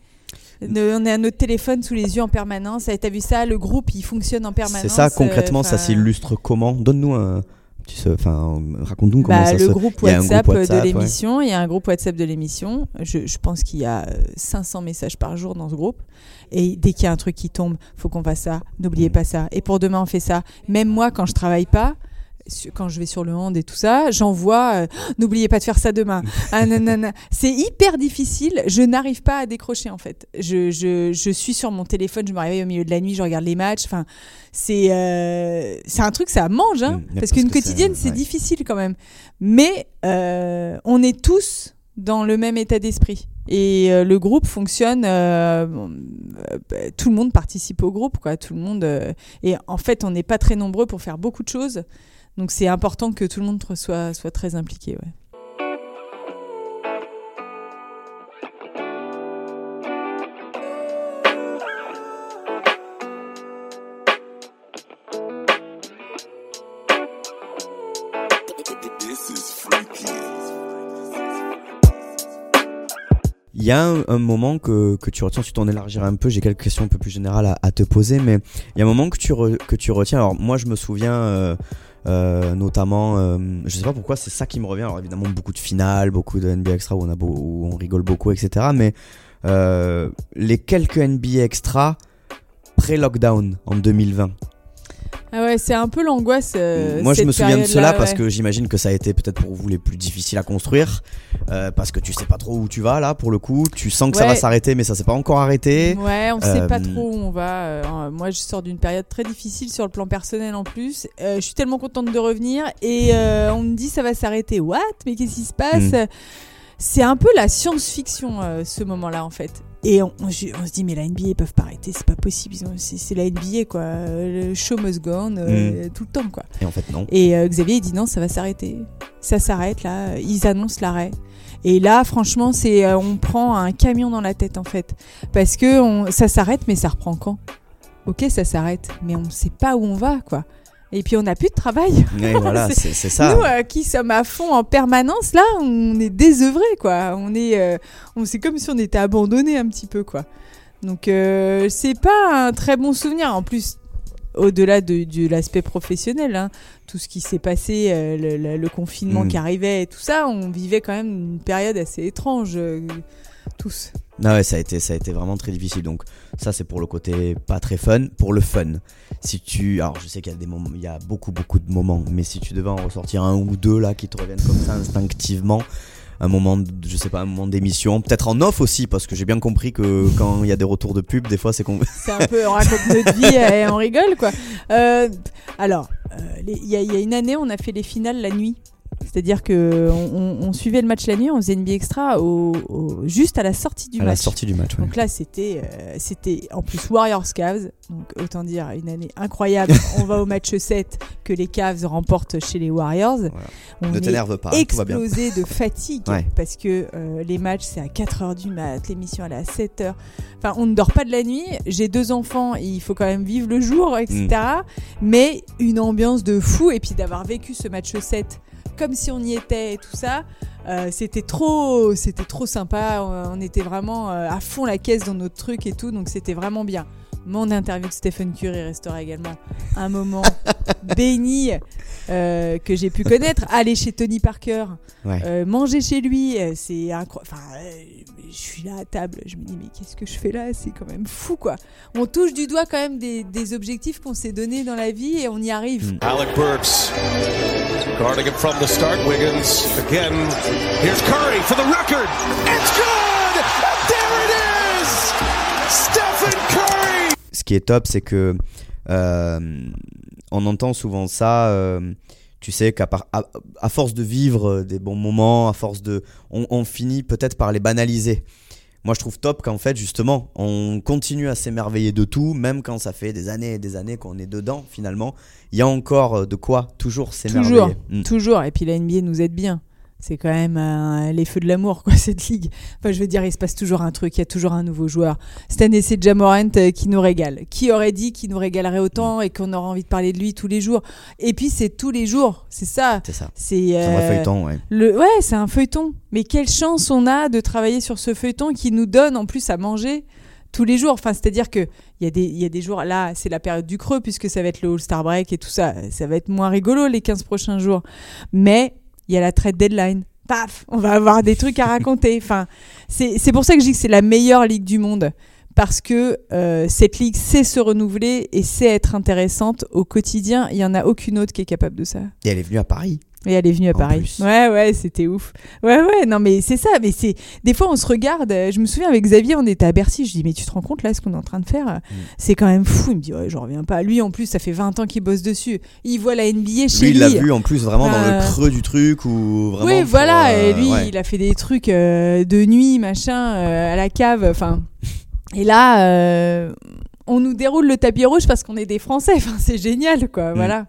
Speaker 3: Ne- on à notre téléphone sous les yeux en permanence. Eh, T'as vu ça? Le groupe, il fonctionne en permanence.
Speaker 2: C'est ça concrètement,
Speaker 3: euh,
Speaker 2: ça
Speaker 3: enfin,
Speaker 2: s'illustre comment? Donne-nous un enfin, raconte-nous comment
Speaker 3: bah,
Speaker 2: ça
Speaker 3: le
Speaker 2: se.
Speaker 3: groupe
Speaker 2: il y a un
Speaker 3: WhatsApp,
Speaker 2: groupe WhatsApp,
Speaker 3: de
Speaker 2: ouais.
Speaker 3: l'émission. Il y a un groupe WhatsApp de l'émission. Je, je pense qu'il y a euh, 500 messages par jour dans ce groupe. Et dès qu'il y a un truc qui tombe, faut qu'on fasse ça. N'oubliez
Speaker 2: Mm.
Speaker 3: pas ça. Et pour demain, on fait ça. Même moi, quand je travaille pas, quand je vais sur le hand et tout ça, j'envoie. euh, N'oubliez pas de faire ça demain. (laughs) Ah. C'est hyper difficile. Je n'arrive pas à décrocher en fait. Je, je, je suis sur mon téléphone. Je me réveille au milieu de la nuit. Je regarde les matchs. Enfin, c'est euh, c'est un truc, ça mange. Hein,
Speaker 2: Mm,
Speaker 3: parce
Speaker 2: parce
Speaker 3: qu'une
Speaker 2: que
Speaker 3: quotidienne, c'est
Speaker 2: ouais.
Speaker 3: difficile quand même. Mais euh, on est tous dans le même état d'esprit. Et euh, le groupe fonctionne. euh, euh, bah, tout le monde participe au groupe, quoi. Tout le monde. et en fait, on n'est pas très nombreux pour faire beaucoup de choses. Donc c'est important que tout le monde soit, soit très impliqué. Ouais.
Speaker 2: Il y a un, moment que, que tu retiens, ensuite on élargira un peu, j'ai quelques questions un peu plus générales à, à te poser, mais il y a un moment que tu, re- que tu retiens. Alors moi je me souviens euh, euh, notamment, euh, je sais pas pourquoi, c'est ça qui me revient. Alors évidemment beaucoup de finales, beaucoup de NBA Extra où on, a où on rigole beaucoup, etc. Mais euh, les quelques NBA Extra pré-lockdown en 2020.
Speaker 3: Ah ouais, c'est un peu l'angoisse. euh,
Speaker 2: Moi, je me souviens de cela parce
Speaker 3: ouais.
Speaker 2: que j'imagine que ça a été peut-être pour vous les plus difficiles à construire. euh, parce que tu sais pas trop où tu vas là pour le coup. Tu sens que ça va s'arrêter, mais ça s'est pas encore arrêté.
Speaker 3: Ouais, on sait pas
Speaker 2: Euh,
Speaker 3: trop où on va. Euh, moi, je sors d'une période très difficile sur le plan personnel en plus. Euh, je suis tellement contente de revenir et euh, on me dit ça va s'arrêter. What? Mais qu'est-ce qui se passe?
Speaker 2: Mm.
Speaker 3: C'est un peu la science-fiction euh, ce moment-là en fait. Et on, on- je- on se dit mais la NBA ils peuvent pas arrêter, c'est pas possible. C'est la NBA quoi. Le show must go on euh, tout le temps quoi.
Speaker 2: Et en fait non.
Speaker 3: Et euh, Xavier il dit non, ça va s'arrêter. Ça s'arrête là. Ils annoncent l'arrêt. Et là, franchement, c'est euh, on prend un camion dans la tête en fait, parce que on- ça s'arrête, mais ça reprend quand? Ok, ça s'arrête, mais on ne sait pas où on va quoi. Et puis on n'a plus de travail. (laughs)
Speaker 2: Voilà,
Speaker 3: C'est-
Speaker 2: ça.
Speaker 3: Nous, euh, qui sommes à fond en permanence, là, on est désœuvrés quoi. On est, euh, on c'est comme si on était abandonné un petit peu quoi. Donc euh, c'est pas un très bon souvenir. En plus, au-delà de, de l'aspect professionnel, hein, tout ce qui s'est passé, euh, le, le- le confinement
Speaker 2: Mm.
Speaker 3: qui arrivait et tout ça, on vivait quand même une période assez étrange, euh, tous.
Speaker 2: Ah ouais, ça a été, ça a été vraiment très difficile. Donc ça, c'est pour le côté pas très fun. Pour le fun, si tu, alors je sais qu'il y a des moments, il y a beaucoup, beaucoup de moments, mais si tu devais en ressortir un ou deux là qui te reviennent comme ça instinctivement, un moment, je sais pas, un moment d'émission, peut-être en off aussi, parce que j'ai bien compris que quand il y a des retours de pub, des fois c'est qu'on.
Speaker 3: C'est un peu, on raconte notre vie et on rigole, quoi. Euh, alors, euh, il y a une année, on a fait les finales la nuit. C'est-à-dire que on, on- on suivait le match la nuit, on faisait une NBA extra au, au- juste à la sortie du
Speaker 2: à la
Speaker 3: match.
Speaker 2: sortie du match. ouais.
Speaker 3: Donc là, c'était, euh, c'était en plus Warriors Cavs. Donc autant dire une année incroyable. (laughs) on va au match 7 que les Cavs remportent chez les Warriors. On
Speaker 2: ne t'énerve pas, hein,
Speaker 3: explosé de (laughs) fatigue
Speaker 2: Ouais.
Speaker 3: parce que euh, les matchs c'est à 4h du mat, l'émission elle est à 7h. Enfin, on ne dort pas de la nuit. J'ai deux enfants, il faut quand même vivre le jour, etc.
Speaker 2: Mm.
Speaker 3: Mais une ambiance de fou et puis d'avoir vécu ce match 7 comme si on y était et tout ça. Euh, c'était trop, c'était trop sympa. On était vraiment euh, à fond la caisse dans notre truc et tout, donc c'était vraiment bien. Mon interview de Stephen Curry restera également un moment (laughs) béni euh, que j'ai pu connaître. Aller chez Tony Parker,
Speaker 2: Ouais.
Speaker 3: euh, manger chez lui, c'est incroyable. Enfin, euh, je suis là à table, je me dis mais qu'est-ce que je fais là? C'est quand même fou quoi. On touche du doigt quand même des, des objectifs qu'on s'est donnés dans la vie et on y arrive.
Speaker 2: Mm.
Speaker 5: Alec Burks guarding him from the start. Wiggins again. Here's Curry for the record. It's good! And there it is! Stephen Curry!
Speaker 2: ce qui est top, c'est que euh, on entend souvent ça. euh, tu sais qu'à par- à, à force de vivre des bons moments, à force de, on, on finit peut-être par les banaliser. Moi, je trouve top qu'en fait, justement, on continue à s'émerveiller de tout, même quand ça fait des années et des années qu'on est dedans. Finalement, il y a encore euh, de quoi toujours s'émerveiller.
Speaker 3: Toujours,
Speaker 2: Mm.
Speaker 3: toujours. Et puis la NBA nous aide bien. C'est quand même euh, les feux de l'amour, quoi, (laughs) cette ligue. Enfin, je veux dire, il se passe toujours un truc, il y a toujours un nouveau joueur. Cette année, c'est Jamorant euh, qui nous régale. Qui aurait dit qu'il nous régalerait autant et qu'on aurait envie de parler de lui tous les jours? Et puis, c'est tous les jours, c'est ça.
Speaker 2: C'est ça.
Speaker 3: C'est
Speaker 2: un vrai
Speaker 3: euh,
Speaker 2: feuilleton, ouais.
Speaker 3: Le, ouais, c'est un feuilleton. Mais quelle chance on a de travailler sur ce feuilleton qui nous donne en plus à manger tous les jours. Enfin, c'est-à-dire que il y a des, il y a des jours. Là, c'est la période du creux puisque ça va être le All-Star Break et tout ça. Ça va être moins rigolo les 15 prochains jours. Mais il y a la trade deadline. Paf, on va avoir des trucs à raconter. Enfin, c'est pour ça que je dis que c'est la meilleure ligue du monde. Parce que euh, cette ligue sait se renouveler et sait être intéressante au quotidien. Il y en a aucune autre qui est capable de ça.
Speaker 2: Et elle est venue à Paris.
Speaker 3: Et elle est venue à
Speaker 2: En
Speaker 3: Paris.
Speaker 2: plus.
Speaker 3: Ouais, ouais, c'était ouf. Ouais, ouais, non, mais c'est ça. Mais c'est des fois on se regarde. euh, Je me souviens avec Xavier, on était à Bercy. Je dis mais tu te rends compte là ce qu'on est en train de faire C'est quand même fou. Il me dit ouais, j'en reviens pas. Lui en plus, ça fait 20 ans qu'il bosse dessus. Il voit la NBA chez
Speaker 2: Lui, il l'a vu en plus vraiment dans
Speaker 3: Euh,
Speaker 2: le creux du truc ou vraiment.
Speaker 3: oui, voilà.
Speaker 2: euh,
Speaker 3: et lui,
Speaker 2: ouais.
Speaker 3: il a fait des trucs euh, de nuit, machin, euh, à la cave. Enfin, (laughs) et là, euh, on nous déroule le tapis rouge parce qu'on est des Français. Enfin, c'est génial, quoi.
Speaker 2: Mm.
Speaker 3: Voilà.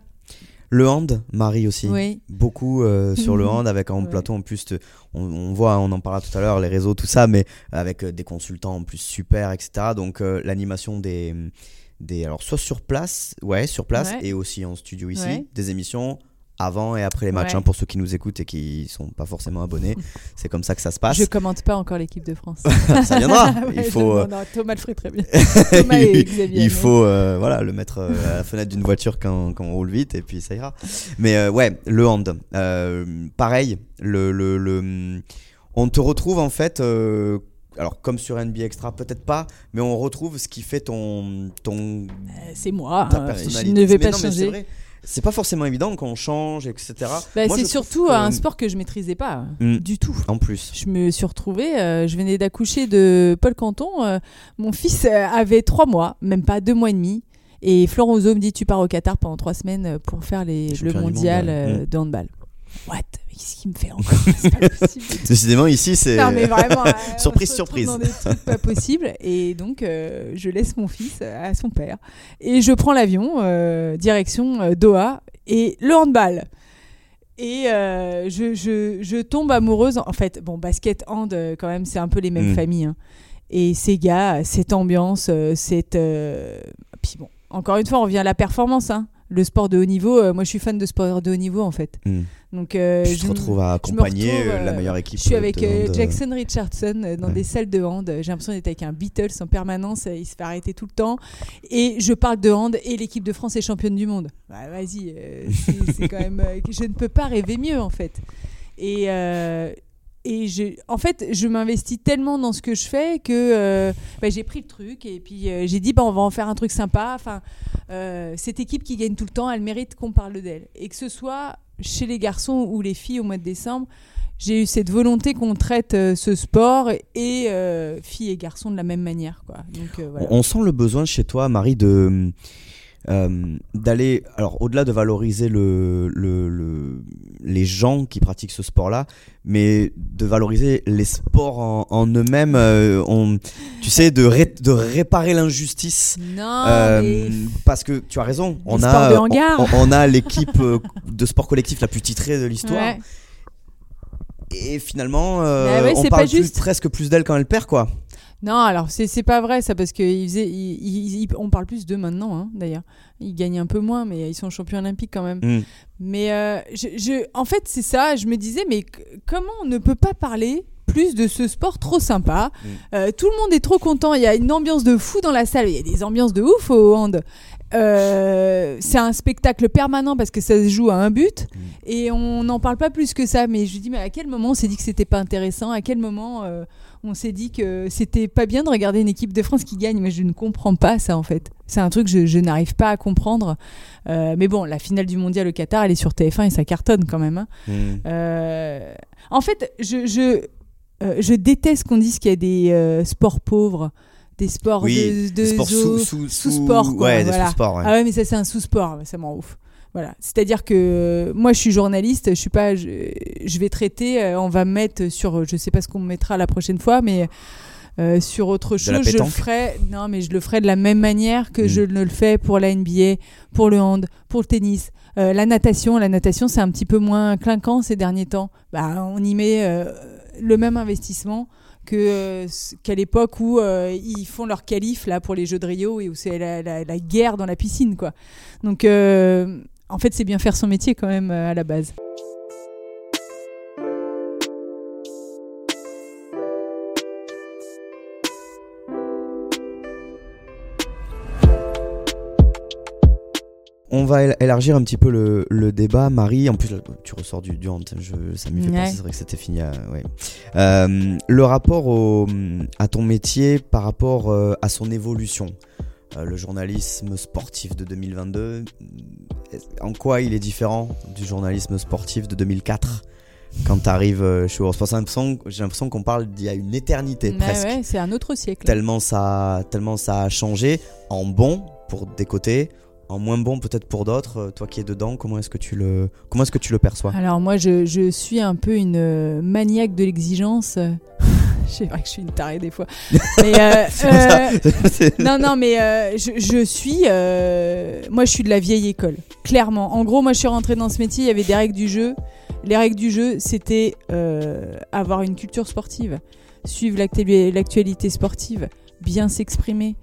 Speaker 2: Le hand, Marie aussi.
Speaker 3: Oui.
Speaker 2: Beaucoup euh, sur le (laughs) hand avec un
Speaker 3: Ouais.
Speaker 2: plateau en plus. te- on, on voit, on en parlera tout à l'heure, les réseaux, tout ça, mais avec euh, des consultants en plus super, etc. Donc euh, l'animation des, des. Alors soit sur place, ouais, sur place
Speaker 3: Ouais.
Speaker 2: et aussi en studio ici,
Speaker 3: Ouais.
Speaker 2: des émissions avant et après les matchs.
Speaker 3: Ouais.
Speaker 2: hein, pour ceux qui nous écoutent et qui sont pas forcément abonnés, (laughs) c'est comme ça que ça se passe.
Speaker 3: Je commente pas encore l'équipe de France. (laughs)
Speaker 2: ça viendra. (laughs)
Speaker 3: Ouais,
Speaker 2: il faut. euh,
Speaker 3: Thomas le ferait très bien. Thomas et Xavier.
Speaker 2: il faut euh, voilà le mettre euh, à la fenêtre d'une voiture quand, quand on roule vite et puis ça ira mais euh, ouais le hand pareil le, le, le- on te retrouve en fait alors comme sur NBA Extra peut-être pas mais on retrouve ce qui fait ton ton
Speaker 3: Euh, C'est moi.
Speaker 2: ta
Speaker 3: euh,
Speaker 2: personnalité
Speaker 3: je ne vais
Speaker 2: Mais
Speaker 3: pas
Speaker 2: non, mais c'est pas forcément évident quand on change etc
Speaker 3: Bah, c'est surtout
Speaker 2: que-
Speaker 3: un sport que je maîtrisais pas
Speaker 2: Mm.
Speaker 3: du tout.
Speaker 2: en plus
Speaker 3: Je me suis retrouvée, euh, je venais d'accoucher de Paul Canton. euh, mon fils euh, avait trois mois, même pas deux mois et demi. Et Florent Ozo me dit Tu pars au Qatar pendant trois semaines euh, pour faire les, le mondial
Speaker 2: monde, ouais.
Speaker 3: euh,
Speaker 2: Mm.
Speaker 3: de handball. What? Qu'est-ce qu'il me fait encore (laughs) C'est pas possible.
Speaker 2: décidément ici c'est
Speaker 3: Non, mais vraiment. (laughs) euh, on
Speaker 2: Surprise,
Speaker 3: se
Speaker 2: surprise.
Speaker 3: Dans des trucs pas possibles. Et donc, euh, je laisse mon fils à son père. Et je prends l'avion, euh, direction Doha et le handball. Et euh, je, je, je tombe amoureuse. En fait, bon, basket, hand, quand même, c'est un peu les mêmes
Speaker 2: Mm.
Speaker 3: familles. hein. Et ces gars, cette ambiance, cette. Puis bon, encore une fois, on revient à la performance. hein. Le sport de haut niveau. euh, moi, je suis fan de sport de haut niveau en fait.
Speaker 2: Hmm.
Speaker 3: Donc, euh,
Speaker 2: te
Speaker 3: je-
Speaker 2: retrouves à
Speaker 3: me
Speaker 2: accompagner
Speaker 3: retrouve,
Speaker 2: euh, la
Speaker 3: euh,
Speaker 2: meilleure équipe.
Speaker 3: Je suis
Speaker 2: euh,
Speaker 3: avec euh,
Speaker 2: euh,
Speaker 3: Jackson Richardson euh, dans
Speaker 2: Ouais.
Speaker 3: des salles de hand. J'ai l'impression d'être avec un Beatles en permanence. euh, Il se fait arrêter tout le temps. Et je parle de hand et l'équipe de France est championne du monde. Bah, Vas-y, euh, c'est c'est quand (laughs) même. euh, je ne peux pas rêver mieux en fait. Et. Et je, en fait, je m'investis tellement dans ce que je fais que euh, bah, j'ai pris le truc et puis euh, j'ai dit bah, on va en faire un truc sympa. Enfin, euh, cette équipe qui gagne tout le temps, elle mérite qu'on parle d'elle. Et que ce soit chez les garçons ou les filles au mois de décembre, j'ai eu cette volonté qu'on traite ce sport et filles et garçons de la même manière. Quoi.
Speaker 2: On sent le besoin chez toi, Marie, de euh, d'aller alors au-delà de valoriser le, le- le- les gens qui pratiquent ce sport-là, mais de valoriser les sports en, en eux-mêmes. euh, on- tu sais, de, ré- de réparer l'injustice.
Speaker 3: Non,
Speaker 2: Euh,
Speaker 3: mais
Speaker 2: parce que tu as raison, on a, on, on a l'équipe de sport collectif la plus titrée de l'histoire.
Speaker 3: Ouais.
Speaker 2: Et finalement,
Speaker 3: ouais,
Speaker 2: on parle
Speaker 3: pas
Speaker 2: plus-
Speaker 3: juste.
Speaker 2: presque plus d'elle quand elle perd, quoi.
Speaker 3: Non, alors c'est c'est pas vrai ça parce que ils faisaient- ils- ils- ils- on parle plus d'eux maintenant hein, d'ailleurs. Ils gagnent un peu moins mais ils sont champions olympiques quand même.
Speaker 2: Mm.
Speaker 3: Mais euh, je, je- en fait c'est ça, je me disais mais comment on ne peut pas parler plus de ce sport trop sympa?
Speaker 2: Mm.
Speaker 3: Euh, Tout le monde est trop content, il y a une ambiance de fou dans la salle, il y a des ambiances de ouf au hand. Euh, c'est un spectacle permanent parce que ça se joue à un but
Speaker 2: Mm.
Speaker 3: et on n'en parle pas plus que ça. Mais je dis mais à quel moment on s'est dit que c'était pas intéressant? À quel moment euh, on s'est dit que c'était pas bien de regarder une équipe de France qui gagne? Mais je ne comprends pas ça en fait. C'est un truc que je, je n'arrive pas à comprendre. Euh, mais bon, la finale du mondial au Qatar, elle est sur TF1 et ça cartonne quand même. hein.
Speaker 2: Mm.
Speaker 3: En fait, je, je, je déteste qu'on dise qu'il y a des sports pauvres, des sports
Speaker 2: Oui,
Speaker 3: de, de
Speaker 2: des sports
Speaker 3: zo-
Speaker 2: sous, sous,
Speaker 3: quoi,
Speaker 2: Ouais, des sous-sports, ouais.
Speaker 3: Ah ouais, mais ça c'est un sous-sport, ça m'en ouf. Voilà, c'est-à-dire que euh, moi je suis journaliste, je suis pas, je, je vais traiter, euh, on va me mettre sur, je sais pas ce qu'on me mettra la prochaine fois, mais euh, sur autre chose, je le ferai. Non, mais je le ferai de la même manière que
Speaker 2: Mm.
Speaker 3: je ne le fais pour la NBA, pour le hand, pour le tennis. Euh, la natation, la natation c'est un petit peu moins clinquant ces derniers temps. Bah, on y met euh, le même investissement euh, qu'à l'époque où euh, ils font leur qualif là pour les Jeux de Rio et où c'est la, la- guerre dans la piscine quoi. Donc euh, en fait c'est bien faire son métier quand même à la base.
Speaker 2: On va él- élargir un petit peu le, le débat, Marie. En plus, là, tu ressors du, du hand. Je, ça m'y fait
Speaker 3: Ouais.
Speaker 2: penser. C'est vrai que c'était fini. euh, ouais. Euh, le rapport au, à ton métier par rapport euh, à son évolution. Euh, le journalisme sportif de 2022, est- en quoi il est différent du journalisme sportif de 2004 quand tu arrives chez Eurosport? J'ai l'impression- qu'on parle d'il y a une éternité presque.
Speaker 3: ouais, c'est un autre siècle.
Speaker 2: tellement ça, tellement ça a changé en bon pour des côtés, en moins bon peut-être pour d'autres. Euh, Toi qui es dedans, comment est-ce que tu le, comment est-ce que tu le perçois?
Speaker 3: Alors moi je, je suis un peu une euh, maniaque de l'exigence. (laughs) C'est vrai que je suis une tarée des fois. Mais euh, (laughs) euh, non, non, mais euh, je, je suis. moi, je suis de la vieille école, clairement. En gros, moi, je suis rentrée dans ce métier, il y avait des règles du jeu. Les règles du jeu, c'était avoir une culture sportive, suivre l'actu- l'actualité sportive, bien s'exprimer,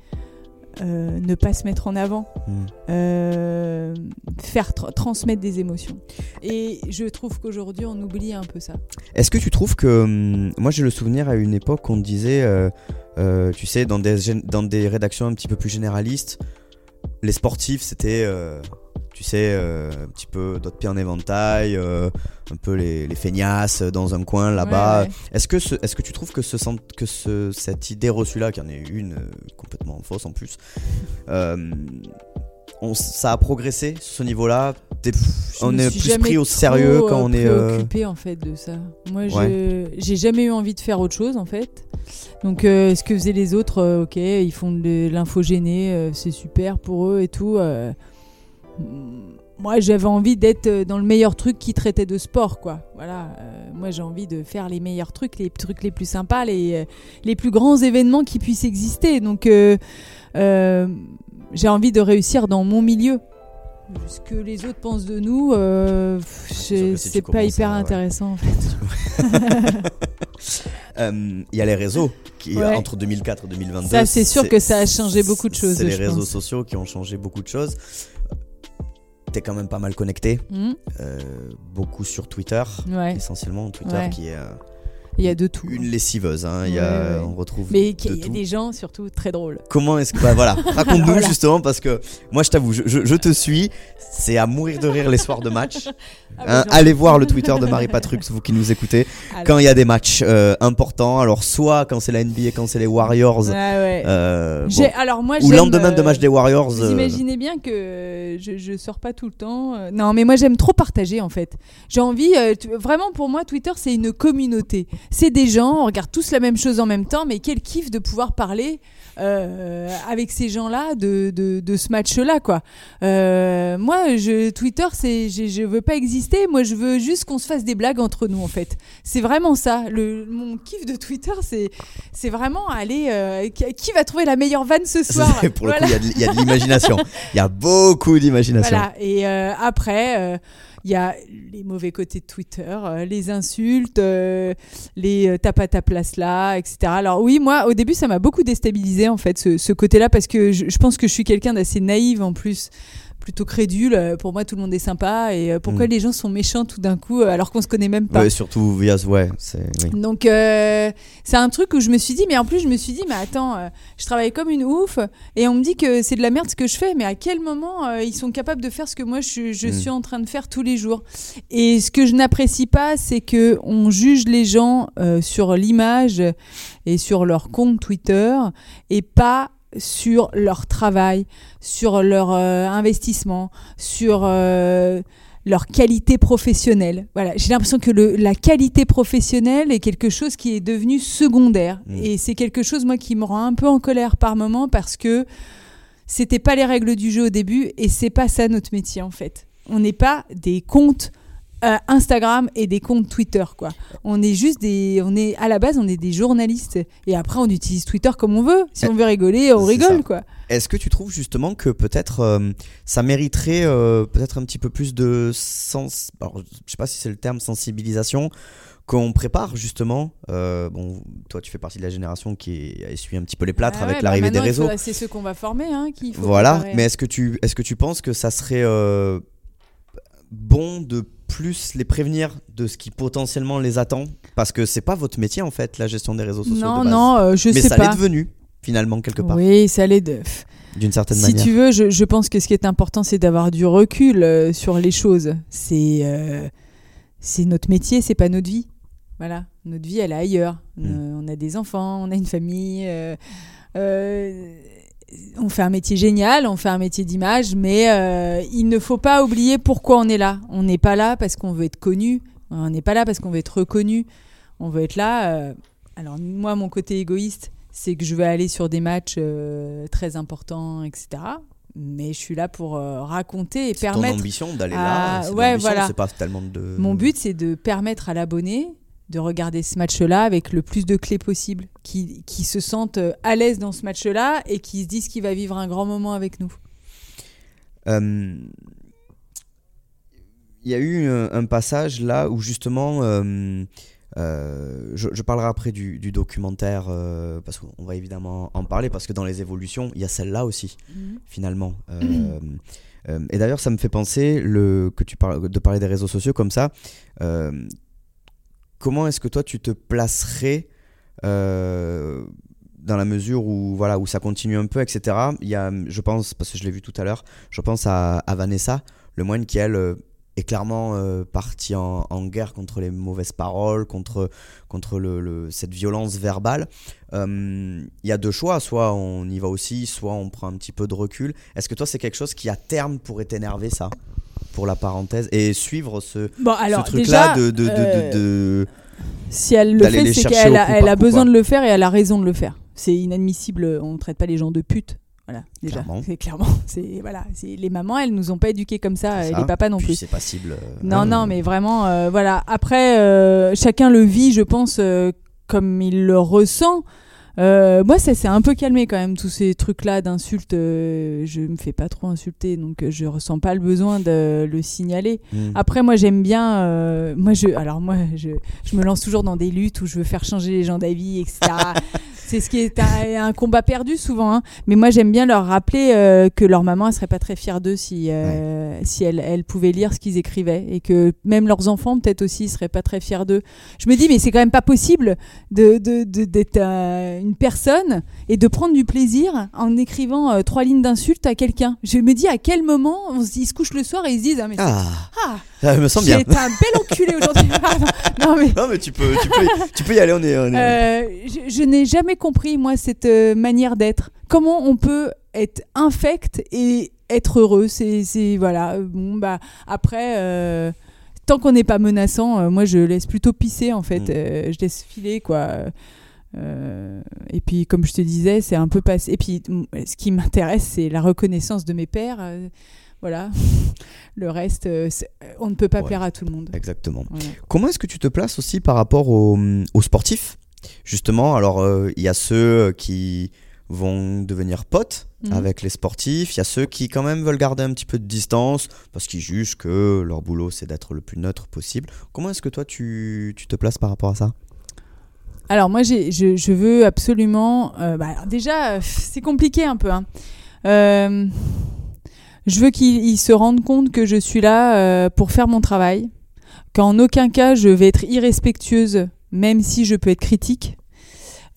Speaker 3: euh, ne pas se mettre en avant,
Speaker 2: Mm.
Speaker 3: euh, faire tra- transmettre des émotions. Et je trouve qu'aujourd'hui, on oublie un peu ça.
Speaker 2: Est-ce que tu trouves que hum, moi j'ai le souvenir à une époque on disait, euh, tu sais, dans des dans des rédactions un petit peu plus généralistes, les sportifs c'était, tu sais, euh, un petit peu d'autres pieds en éventail, euh, un peu les, les feignasses dans un coin là-bas.
Speaker 3: Ouais, ouais.
Speaker 2: Est-ce que, ce- est-ce que tu trouves que, ce, que ce, cette idée reçue-là, qui en est une euh, complètement fausse en plus, euh, on, ça a progressé sur ce niveau-là? T'es- On est plus pris au sérieux quand
Speaker 3: euh,
Speaker 2: on est, euh,
Speaker 3: préoccupée en fait de ça. Moi, je j'ai jamais eu envie de faire autre chose en fait. Donc, euh, ce que faisaient les autres, euh, ok, ils font de l'infogéné, euh, c'est super pour eux et tout. Moi, j'avais envie d'être euh, dans le meilleur truc qui traitait de sport, quoi. Voilà. euh, moi, j'ai envie de faire les meilleurs trucs, les trucs les plus sympas, les, euh, les plus grands événements qui puissent exister. Donc, euh, euh, j'ai envie de réussir dans mon milieu. Ce que les autres pensent de nous,
Speaker 2: que si
Speaker 3: c'est pas hyper
Speaker 2: ouais.
Speaker 3: intéressant en fait. (laughs)
Speaker 2: Il y a les réseaux qui,
Speaker 3: Ouais.
Speaker 2: entre 2004 et 2022.
Speaker 3: Ça, c'est sûr que ça a changé beaucoup de choses,
Speaker 2: C'est les réseaux
Speaker 3: pense.
Speaker 2: sociaux qui ont changé beaucoup de choses. T'es quand même pas mal connecté,
Speaker 3: Hmm
Speaker 2: euh, beaucoup sur Twitter,
Speaker 3: ouais.
Speaker 2: essentiellement Twitter
Speaker 3: Ouais.
Speaker 2: qui est euh,
Speaker 3: Il y a de tout.
Speaker 2: une lessiveuse. hein. Il y a,
Speaker 3: ouais.
Speaker 2: on retrouve
Speaker 3: Mais qu'il y a des gens surtout très drôles.
Speaker 2: Comment est-ce que bah voilà, (laughs) raconte-nous
Speaker 3: Voilà.
Speaker 2: justement parce que moi je t'avoue, je, je- je te suis, c'est à mourir de rire les soirs de match. (laughs)
Speaker 3: Ah,
Speaker 2: Hein,
Speaker 3: bah, j'en-
Speaker 2: allez voir le Twitter de Marie Patrux, vous qui nous écoutez,
Speaker 3: Alors.
Speaker 2: quand il y a des matchs euh, importants. Alors soit quand c'est la NBA, quand c'est les Warriors,
Speaker 3: Ouais, ouais.
Speaker 2: euh, bon.
Speaker 3: Alors moi,
Speaker 2: ou lendemain de
Speaker 3: euh,
Speaker 2: match des Warriors.
Speaker 3: Vous
Speaker 2: euh,
Speaker 3: imaginez bien que je, je sors pas tout le temps. Non, mais moi j'aime trop partager en fait. J'ai envie, vraiment pour moi, Twitter c'est une communauté. C'est des gens, on regarde tous la même chose en même temps, mais quel kiff de pouvoir parler euh, avec ces gens-là de, de, de ce match-là, quoi. Euh, moi, je, Twitter, c'est, je, je veux pas exister. Moi, je veux juste qu'on se fasse des blagues entre nous, en fait. C'est vraiment ça. Le, mon kiff de Twitter, c'est, c'est vraiment aller. euh, qui, va trouver la meilleure vanne ce soir?
Speaker 2: c'est- pour le
Speaker 3: Voilà.
Speaker 2: coup, il y a de- il y, a de l'imagination. Il y a beaucoup d'imagination.
Speaker 3: Voilà. Et après, il y a les mauvais côtés de Twitter, euh, les insultes, euh, les euh, tape à ta place là, etc. Alors oui, moi, au début, ça m'a beaucoup déstabilisé en fait, ce, côté-là, parce que je, je pense que je suis quelqu'un d'assez naïve en plus plutôt crédule Euh, pour moi tout le monde est sympa et euh, pourquoi
Speaker 2: Mm.
Speaker 3: les gens sont méchants tout d'un coup euh, alors qu'on se connaît même pas?
Speaker 2: Ouais, surtout via ouais, oui.
Speaker 3: donc euh, c'est un truc où je me suis dit, mais en plus je me suis dit, mais attends, euh, je travaille comme une ouf et on me dit que c'est de la merde ce que je fais, mais à quel moment euh, ils sont capables de faire ce que moi je, je
Speaker 2: Mm.
Speaker 3: suis en train de faire tous les jours? Et ce que je n'apprécie pas, c'est que on juge les gens sur l'image et sur leur compte Twitter et pas sur leur travail, sur leur euh, investissement, sur euh, leur qualité professionnelle. Voilà, j'ai l'impression que le, la qualité professionnelle est quelque chose qui est devenu secondaire.
Speaker 2: Mm.
Speaker 3: Et c'est quelque chose, moi, qui me rend un peu en colère par moment parce que c'était pas les règles du jeu au début et c'est pas ça notre métier, en fait. On n'est pas des comptes euh, Instagram et des comptes Twitter, quoi. On est juste des. On est, à la base, on est des journalistes. Et après, on utilise Twitter comme on veut. Si
Speaker 2: Eh,
Speaker 3: on veut rigoler, on rigole,
Speaker 2: ça.
Speaker 3: quoi.
Speaker 2: Est-ce que tu trouves justement que peut-être euh, ça mériterait euh, peut-être un petit peu plus de sens alors, je sais pas si c'est le terme sensibilisation qu'on prépare justement euh, bon toi tu fais partie de la génération qui a essuyé un petit peu les plâtres
Speaker 3: Ah
Speaker 2: avec
Speaker 3: ouais, bah
Speaker 2: l'arrivée des réseaux
Speaker 3: faudra- C'est ceux qu'on va former, hein,
Speaker 2: Voilà,
Speaker 3: préparer.
Speaker 2: mais est-ce que tu est-ce que tu penses que ça serait euh, bon de plus les prévenir de ce qui potentiellement les attend? Parce que c'est pas votre métier en fait la gestion des réseaux sociaux
Speaker 3: Non,
Speaker 2: de base.
Speaker 3: non, euh, je
Speaker 2: mais
Speaker 3: sais
Speaker 2: ça
Speaker 3: pas.
Speaker 2: l'est devenu finalement quelque part
Speaker 3: Oui, ça l'est de.
Speaker 2: d'une certaine
Speaker 3: Si
Speaker 2: manière.
Speaker 3: tu veux, je, je pense que ce qui est important, c'est d'avoir du recul euh, sur les choses. C'est euh, c'est notre métier, c'est pas notre vie. Voilà, notre vie, elle est ailleurs.
Speaker 2: Mm.
Speaker 3: Euh, on a des enfants, on a une famille. euh, on fait un métier génial, on fait un métier d'image, mais euh, il ne faut pas oublier pourquoi on est là. On n'est pas là parce qu'on veut être connu, on n'est pas là parce qu'on veut être reconnu. On veut être là. euh, alors moi, mon côté égoïste, c'est que je veux aller sur des matchs euh, très importants, etc. Mais je suis là pour raconter et
Speaker 2: C'est ton
Speaker 3: permettre.
Speaker 2: ambition d'aller
Speaker 3: à-
Speaker 2: là.
Speaker 3: ouais, voilà.
Speaker 2: Pas tellement de.
Speaker 3: Mon but, c'est de permettre à l'abonné de regarder ce match-là avec le plus de clés possible, qui, qui se sentent euh, à l'aise dans ce match-là et qui se disent qu'il va vivre un grand moment avec nous.
Speaker 2: Euh, Il y a eu un, un passage là où justement, euh, euh, je, je parlerai après du, du documentaire euh, parce qu'on va évidemment en parler parce que dans les évolutions, il y a celle-là aussi finalement. Euh, euh, et d'ailleurs, ça me fait penser le, que tu parles, de parler des réseaux sociaux comme ça. Comment est-ce que toi tu te placerais euh, dans la mesure où voilà où ça continue un peu, etc. Je pense, parce que je l'ai vu tout à l'heure, je pense à, Vanessa, le moine qui elle euh, est clairement euh, partie en, guerre contre les mauvaises paroles, contre cette violence verbale. Euh, Il y a deux choix, soit on y va aussi, soit on prend un petit peu de recul. Est-ce que toi c'est quelque chose qui à terme pourrait t'énerver ça? Pour la parenthèse et suivre ce,
Speaker 3: Bon, alors
Speaker 2: ce truc-là de, de,
Speaker 3: euh,
Speaker 2: de-
Speaker 3: si elle le fait, c'est qu'elle a, elle besoin de le faire et elle a raison de le faire. C'est inadmissible. On ne traite pas les gens de putes. Voilà, déjà.
Speaker 2: Clairement.
Speaker 3: C'est clairement. (laughs) C'est voilà. C'est les mamans, elles nous ont pas éduqués comme ça, et
Speaker 2: ça.
Speaker 3: les papas non
Speaker 2: Puis
Speaker 3: plus.
Speaker 2: c'est passible. euh,
Speaker 3: Non, non, mais vraiment, euh, voilà. Après, euh, chacun le vit, je pense, comme il le ressent. Euh, moi, ça s'est un peu calmé quand même, tous ces trucs-là d'insultes. euh, je me fais pas trop insulter, donc euh, je ressens pas le besoin de le signaler.
Speaker 2: hmm.
Speaker 3: Après, moi, j'aime bien. euh, moi, je, alors moi, je, je me lance toujours dans des luttes où je veux faire changer les gens d'avis, etc. (laughs) c'est ce qui est un, un combat perdu souvent. hein. Mais moi, j'aime bien leur rappeler euh, que leur maman, elle serait pas très fière d'eux si, euh, si elle, elle pouvait lire ce qu'ils écrivaient et que même leurs enfants, peut-être aussi, seraient pas très fiers d'eux. Je me dis, mais c'est quand même pas possible de de- de- d'être euh, une personne et de prendre du plaisir en écrivant trois lignes d'insultes à quelqu'un. Je me dis, à quel moment on se, ils se couchent le soir et ils se disent, ah mais
Speaker 2: Ah,
Speaker 3: ah,
Speaker 2: ça me semble
Speaker 3: j'ai
Speaker 2: bien.
Speaker 3: un bel enculé aujourd'hui. Non mais
Speaker 2: Non mais tu peux, tu peux, tu peux y aller. On est, on est-
Speaker 3: je, je n'ai jamais compris, moi, cette euh, manière d'être. Comment on peut être infect et être heureux? C'est, voilà. euh, Bon, bah, après, euh, tant qu'on n'est pas menaçant, euh, moi, je laisse plutôt pisser, en fait.
Speaker 2: Mm.
Speaker 3: Je laisse filer, quoi. Euh, et puis, comme je te disais, c'est un peu passé. Et puis, m- ce qui m'intéresse, c'est la reconnaissance de mes pères. euh, voilà. (laughs) Le reste, on ne peut pas
Speaker 2: Ouais.
Speaker 3: plaire à tout le monde.
Speaker 2: Exactement.
Speaker 3: Voilà.
Speaker 2: Comment est-ce que tu te places aussi par rapport aux, aux sportifs Justement, alors euh, il y a ceux qui vont devenir potes
Speaker 3: Mhm.
Speaker 2: avec les sportifs, il y a ceux qui quand même veulent garder un petit peu de distance parce qu'ils jugent que leur boulot c'est d'être le plus neutre possible. Comment est-ce que toi tu, tu te places par rapport à ça?
Speaker 3: Alors moi, je, je veux absolument... euh, bah, déjà, euh, c'est compliqué un peu. hein. Euh, je veux qu'ils ils se rendent compte que je suis là euh, pour faire mon travail, qu'en aucun cas je vais être irrespectueuse, même si je peux être critique.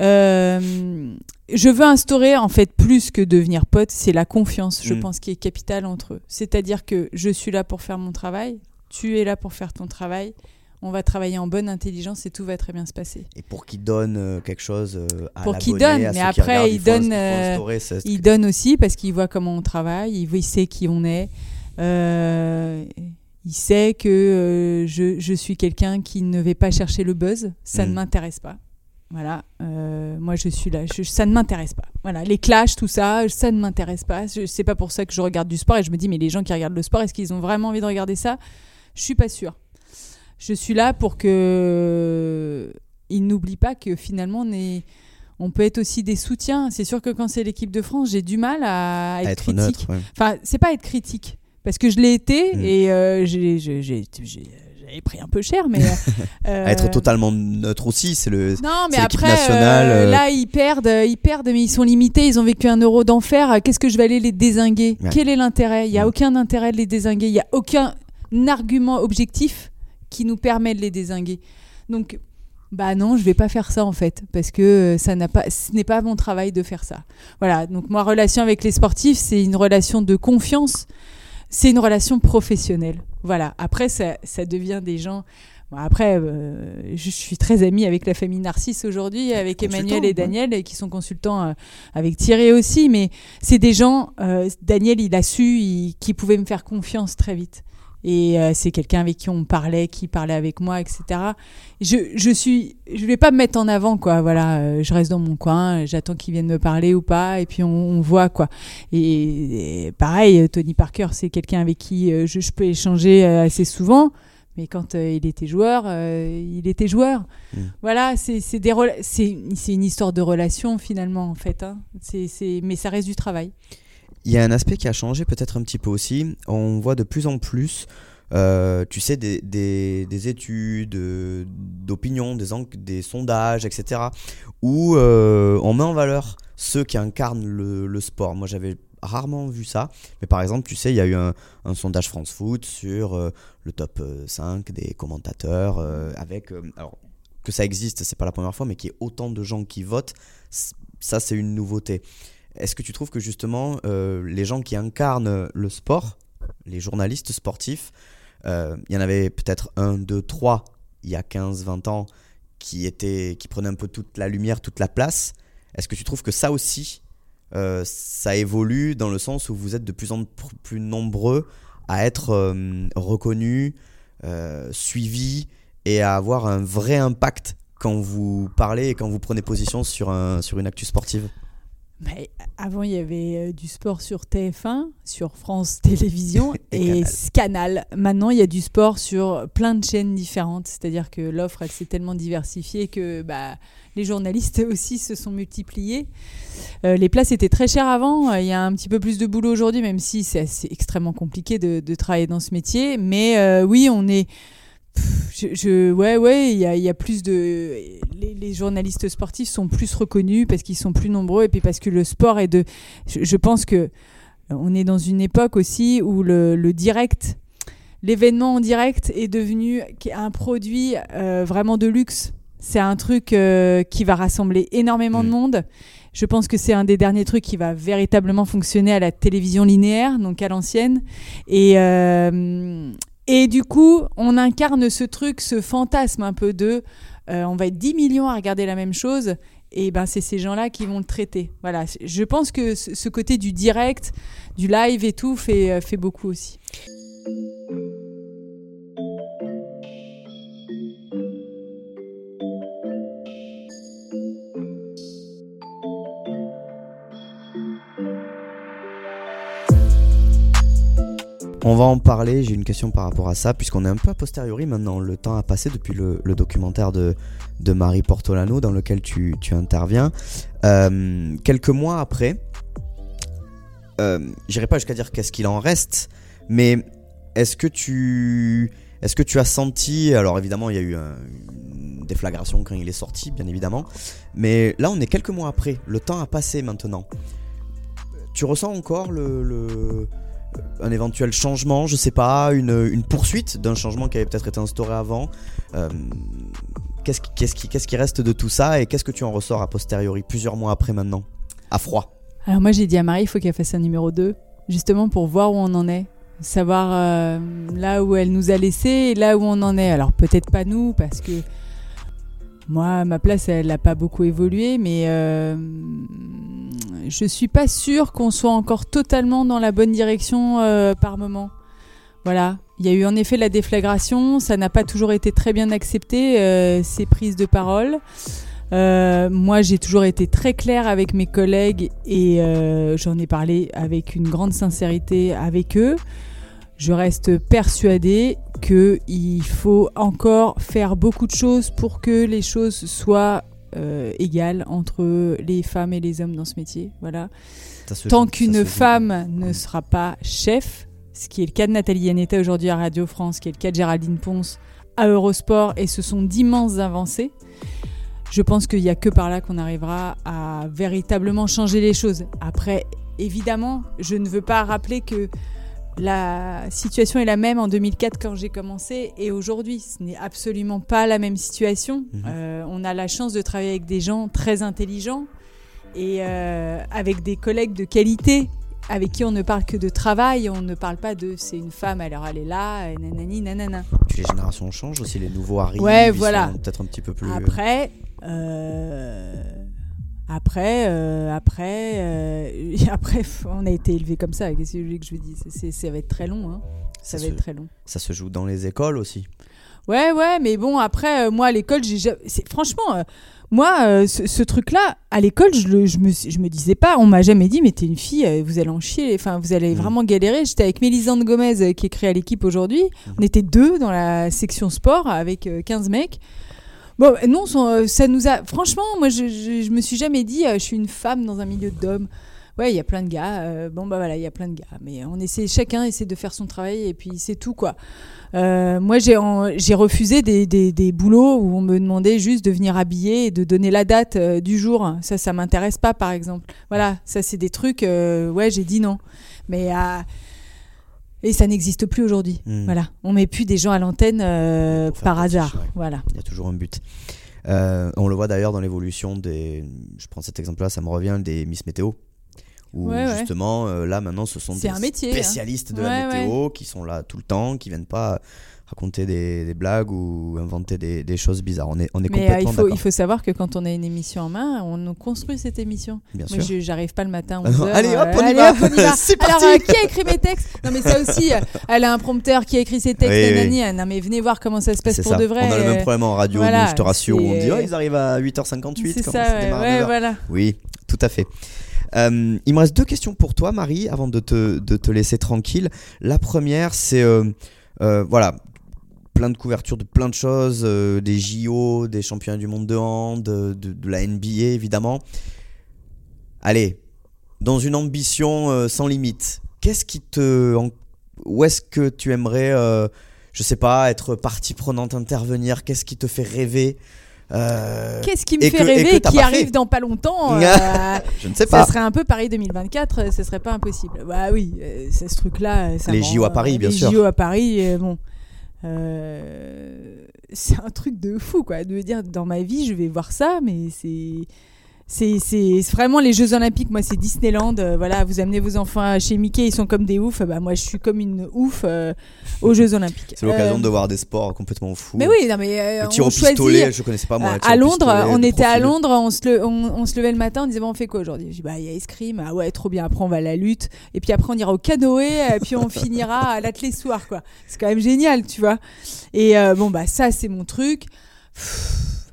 Speaker 3: Euh, je veux instaurer en fait plus que devenir pote, c'est la confiance, je
Speaker 2: Mm.
Speaker 3: pense, qui est capitale entre eux. C'est-à-dire que je suis là pour faire mon travail, tu es là pour faire ton travail, on va travailler en bonne intelligence et tout va très bien se passer.
Speaker 2: Et pour qu'ils donnent euh, quelque chose euh, à
Speaker 3: Pour qu'ils donnent, mais après, ils donnent, euh, aussi parce qu'il voit comment on travaille, il, voit- il sait qui on est, euh, il sait que euh, je, je suis quelqu'un qui ne va pas chercher le buzz, ça
Speaker 2: Mm.
Speaker 3: ne m'intéresse pas. Voilà, euh, moi je suis là, je- ça ne m'intéresse pas. Voilà, les clashs, tout ça, ça ne m'intéresse pas. C'est pas pour ça que je regarde du sport et je me dis, mais les gens qui regardent le sport, est-ce qu'ils ont vraiment envie de regarder ça? Je suis pas sûre. Je suis là pour que ils n'oublient pas que finalement on est on peut être aussi des soutiens. C'est sûr que quand c'est l'équipe de France, j'ai du mal à être,
Speaker 2: à être
Speaker 3: critique.
Speaker 2: neutre. ouais.
Speaker 3: Enfin, c'est pas être critique, parce que je l'ai été
Speaker 2: Mm.
Speaker 3: et euh, j'ai- j'ai j'ai- j'ai- j'avais pris un peu cher, mais. (laughs) euh,
Speaker 2: À être totalement neutre aussi, c'est le.
Speaker 3: Non, mais
Speaker 2: c'est
Speaker 3: après,
Speaker 2: nationale,
Speaker 3: euh,
Speaker 2: euh.
Speaker 3: là, ils perdent, euh, ils perdent, mais ils sont limités. Ils ont vécu un euro d'enfer. Qu'est-ce que je vais aller les désinguer?
Speaker 2: Ouais.
Speaker 3: Quel est l'intérêt? Il y a
Speaker 2: Mm.
Speaker 3: aucun intérêt de les désinguer. Il y a aucun argument objectif qui nous permet de les désinguer. Donc, bah non, je vais pas faire ça en fait, parce que euh, ça n'a pas, ce n'est pas mon travail de faire ça. Voilà. Donc, moi, relation avec les sportifs, c'est une relation de confiance. C'est une relation professionnelle. Voilà. Après, ça, ça devient des gens. Bon, après, euh, je suis très amie avec la famille Narcisse aujourd'hui, avec Emmanuel et. Daniel, et qui sont consultants euh, avec Thierry aussi. Mais c'est des gens, euh, Daniel, il a su il- qu'il pouvait me faire confiance très vite. Et euh, c'est quelqu'un avec qui on parlait, qui parlait avec moi, etc. Je, je suis, je vais pas me mettre en avant, quoi. Voilà, euh, je reste dans mon coin, j'attends qu'ils viennent me parler ou pas, et puis on, on voit, quoi. Et, et pareil, euh, Tony Parker, c'est quelqu'un avec qui euh, je, je peux échanger euh, assez souvent. Mais quand euh, il était joueur, euh, il était joueur.
Speaker 2: Mm.
Speaker 3: Voilà, c'est une histoire de relation finalement en fait. Hein. C'est c'est mais ça reste du travail.
Speaker 2: Il y a un aspect qui a changé peut-être un petit peu aussi. On voit de plus en plus, euh, tu sais, des, des, des études, euh, d'opinion, des, des sondages, etc. Où euh, on met en valeur ceux qui incarnent le, sport. Moi, j'avais rarement vu ça. Mais par exemple, tu sais, il y a eu un, sondage France Foot sur euh, le top euh, 5 des commentateurs avec... alors, que ça existe, c'est pas la première fois, mais qu'il y ait autant de gens qui votent, ça c'est une nouveauté. Est-ce que tu trouves que justement euh, les gens qui incarnent le sport, les journalistes sportifs, euh, il y en avait peut-être un, deux, trois il y a 15-20 ans qui, étaient, qui prenaient un peu toute la lumière, toute la place. Est-ce que tu trouves que ça aussi, euh, ça évolue dans le sens où vous êtes de plus en plus nombreux à être reconnus, suivis et à avoir un vrai impact quand vous parlez et quand vous prenez position sur, un, sur une actu sportive?
Speaker 3: Mais avant, il y avait euh, du sport sur TF1, sur France Télévisions (laughs)
Speaker 2: Et
Speaker 3: et,
Speaker 2: Canal.
Speaker 3: Maintenant, il y a du sport sur plein de chaînes différentes. C'est-à-dire que l'offre, elle s'est tellement diversifiée que bah, les journalistes (laughs) aussi se sont multipliés. Euh, les places étaient très chères avant. Euh, Il y a un petit peu plus de boulot aujourd'hui, même si c'est extrêmement compliqué de, de travailler dans ce métier. Mais euh, oui, on est je, je- ouais, ouais, il y a, il y a plus de. Les, les journalistes sportifs sont plus reconnus parce qu'ils sont plus nombreux et puis parce que le sport est de. Je, je pense que on est dans une époque aussi où le, le direct, l'événement en direct est devenu un produit euh, vraiment de luxe. C'est un truc euh, qui va rassembler énormément de
Speaker 2: Mm.
Speaker 3: monde. Je pense que c'est un des derniers trucs qui va véritablement fonctionner à la télévision linéaire, donc à l'ancienne. Et, euh, et du coup, on incarne ce truc, ce fantasme un peu de euh, on va être 10 millions à regarder la même chose. Et ben, c'est ces gens-là qui vont le traiter. Voilà. Je pense que ce côté du direct, du live et tout fait, euh, fait beaucoup aussi.
Speaker 2: On va en parler, j'ai une question par rapport à ça, puisqu'on est un peu a posteriori maintenant. Le temps a passé depuis le, documentaire de, Marie Portolano dans lequel tu, tu interviens. Euh, quelques mois après, euh, j'irai pas jusqu'à dire qu'est-ce qu'il en reste, mais est-ce que tu. Est-ce que tu as senti, alors évidemment il y a eu un- une déflagration quand il est sorti, bien évidemment, mais là on est quelques mois après, le temps a passé maintenant. Tu ressens encore le- un éventuel changement, je sais pas, une, poursuite d'un changement qui avait peut-être été instauré avant. Euh, qu'est-ce, qui, qu'est-ce, qu'est-ce qui reste de tout ça et qu'est-ce que tu en ressors a posteriori, plusieurs mois après maintenant À froid?
Speaker 3: Alors moi j'ai dit à Marie, il faut qu'elle fasse un numéro 2, justement pour voir où on en est, savoir euh, là où elle nous a laissé et là où on en est. Alors peut-être pas nous, parce que moi, ma place, elle n'a pas beaucoup évolué, mais euh, je suis pas sûre qu'on soit encore totalement dans la bonne direction euh, par moment. Voilà. Il y a eu en effet la déflagration, ça n'a pas toujours été très bien accepté, euh, ces prises de parole. Euh, moi, j'ai toujours été très claire avec mes collègues et j'en ai parlé avec une grande sincérité avec eux. Je reste persuadée qu'il faut encore faire beaucoup de choses pour que les choses soient euh, égales entre les femmes et les hommes dans ce métier. Voilà. Tant qu'une femme ne sera pas chef, ce qui est le cas de Nathalie Yanetta aujourd'hui à Radio France, qui est le cas de Géraldine Ponce à Eurosport, et ce sont d'immenses avancées. Je pense qu'il n'y a que par là qu'on arrivera à véritablement changer les choses. Après, évidemment, je ne veux pas rappeler que la situation est la même en 2004 quand j'ai commencé et aujourd'hui. Ce n'est absolument pas la même situation.
Speaker 2: Mhm.
Speaker 3: Euh, on a la chance de travailler avec des gens très intelligents et euh, avec des collègues de qualité avec qui on ne parle que de travail, on ne parle pas de c'est une femme, alors elle est là, et nanani, nanana.
Speaker 2: Puis les générations changent aussi, les nouveaux arrivent.
Speaker 3: Ouais, voilà.
Speaker 2: Peut-être un petit peu plus.
Speaker 3: Après, euh, après, euh, après, euh, (laughs) après, on a été élevé comme ça. Qu'est-ce que je vous C'est- Ça va être très long. Hein. Ça,
Speaker 2: Ça
Speaker 3: va
Speaker 2: se-
Speaker 3: être très long.
Speaker 2: Ça se joue dans les écoles aussi.
Speaker 3: Ouais, ouais, mais bon, après, euh, moi, à l'école, j'ai franchement, moi, ce, ce truc-là, à l'école, je, le, je, me, je me disais pas, on m'a jamais dit, mais t'es une fille, vous allez en chier, enfin, vous allez
Speaker 2: Mhm.
Speaker 3: vraiment galérer. J'étais avec Mélisande Gomez, qui est créée à l'équipe aujourd'hui.
Speaker 2: Mhm.
Speaker 3: On était deux dans la section sport avec euh, 15 mecs. Bon, non, euh, ça nous a. Franchement, moi, je, je, me suis jamais dit, euh, je suis une femme dans un milieu d'hommes. Ouais, il y a plein de gars. euh, bon, bah voilà, il y a plein de gars. Mais on essaie, chacun essaie de faire son travail et puis c'est tout, quoi. Moi, j'ai refusé des, des, des boulots où on me demandait juste de venir habiller et de donner la date du jour. Ça, ça m'intéresse pas, par exemple. Voilà, ça, c'est des trucs. ouais, j'ai dit non. Mais et ça n'existe plus aujourd'hui.
Speaker 2: Hmm.
Speaker 3: Voilà, on met plus des gens à l'antenne euh, par hasard.
Speaker 2: ouais.
Speaker 3: Voilà.
Speaker 2: Il y a toujours un but. Euh, on le voit d'ailleurs dans l'évolution des. Je prends cet exemple-là, ça me revient des Miss Météo. Où
Speaker 3: Ouais,
Speaker 2: justement, euh, là maintenant, ce sont des
Speaker 3: hein.
Speaker 2: spécialistes de la météo qui sont là tout le temps, qui viennent pas raconter des, des blagues ou inventer des, des choses bizarres. On est, on est
Speaker 3: Mais euh,
Speaker 2: complètement
Speaker 3: il, faut, il faut savoir que quand on a une émission en main, on construit cette émission.
Speaker 2: Bien
Speaker 3: Moi,
Speaker 2: sûr.
Speaker 3: je j'arrive pas le matin.
Speaker 2: Ah non,
Speaker 3: 11 heures,
Speaker 2: allez, hop,
Speaker 3: euh,
Speaker 2: on y
Speaker 3: allez,
Speaker 2: va.
Speaker 3: hop, on y va. (laughs) Alors, euh, qui a écrit mes textes? Non, mais ça aussi, (laughs) elle a un prompteur qui a écrit ses textes.
Speaker 2: Oui,
Speaker 3: Non, mais venez voir comment ça se passe pour
Speaker 2: ça.
Speaker 3: de vrai.
Speaker 2: On a le même problème en radio,
Speaker 3: voilà,
Speaker 2: nous, je te rassure, on dit oh, ils arrivent à 8h58.
Speaker 3: C'est ça, ouais,
Speaker 2: démarre à
Speaker 3: ouais,
Speaker 2: 9h.
Speaker 3: voilà.
Speaker 2: Oui, tout à fait. Euh, il me reste deux questions pour toi, Marie, avant de te, de te laisser tranquille. La première, c'est euh, euh, voilà, plein de couvertures de plein de choses, euh, des JO, des championnats du monde de hand, de, de- de la NBA évidemment. Allez, dans une ambition euh, sans limite, qu'est-ce qui te, en- où est-ce que tu aimerais, euh, je sais pas, être partie prenante, intervenir? Qu'est-ce qui te fait rêver Euh,
Speaker 3: Qu'est-ce qui me
Speaker 2: et
Speaker 3: fait
Speaker 2: que- et
Speaker 3: rêver
Speaker 2: t'as
Speaker 3: qui arrive
Speaker 2: fait?
Speaker 3: dans pas longtemps (laughs) euh,
Speaker 2: Je ne sais
Speaker 3: Ça
Speaker 2: pas.
Speaker 3: serait un peu Paris 2024, euh, ce serait pas impossible. Bah oui, c'est ce truc-là. ça
Speaker 2: Les JO à Paris, bien
Speaker 3: les
Speaker 2: sûr.
Speaker 3: JO à Paris, bon. Euh, c'est un truc de fou, quoi. De me dire, dans ma vie, je vais voir ça, mais c'est. C'est vraiment les Jeux Olympiques, moi c'est Disneyland. euh, voilà, vous amenez vos enfants chez Mickey, ils sont comme des oufs. Bah, moi je suis comme une ouf euh, aux Jeux Olympiques.
Speaker 2: C'est l'occasion
Speaker 3: Euh,
Speaker 2: de voir des sports complètement fous.
Speaker 3: Mais oui, non, mais
Speaker 2: Le tir
Speaker 3: on
Speaker 2: au pistolet,
Speaker 3: choisit.
Speaker 2: je connaissais pas moi.
Speaker 3: À- Londres,
Speaker 2: pistolet
Speaker 3: on était à. Londres, on se, le- on, on se levait le matin, on disait bon, on fait quoi aujourd'hui? Je dis bah il y a escrime, ah ouais trop bien. Après on va à la lutte et puis après on ira au canoë et puis on finira à l'athlé soir quoi. C'est quand même génial, tu vois. Et bon bah ça c'est mon truc. Pff,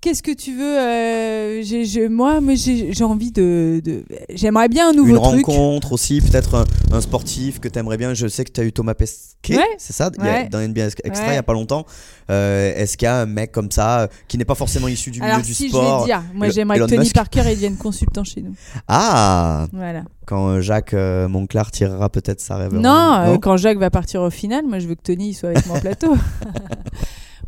Speaker 3: Qu'est-ce que tu veux euh, j'ai- je- Moi, j'ai j'ai envie de, de- j'aimerais bien un nouveau
Speaker 2: Une
Speaker 3: truc.
Speaker 2: rencontre aussi, peut-être un, un sportif que t'aimerais bien. Je sais que tu as eu Thomas Pesquet,
Speaker 3: Ouais.
Speaker 2: c'est ça, il y a- dans NBA Extra
Speaker 3: Ouais.
Speaker 2: il y a pas longtemps. Euh, Est-ce qu'il y a un mec comme ça euh, qui n'est pas forcément issu du milieu
Speaker 3: Alors
Speaker 2: du
Speaker 3: si
Speaker 2: sport
Speaker 3: je vais dire, moi j'aimerais que Tony
Speaker 2: Musk
Speaker 3: Parker il devienne consultant chez nous. (laughs)
Speaker 2: Ah,
Speaker 3: Voilà.
Speaker 2: quand euh, Jacques euh, Monclar tirera peut-être sa rêve.
Speaker 3: Non, quand Jacques va partir au final, moi je veux que Tony il soit avec moi au plateau. (laughs)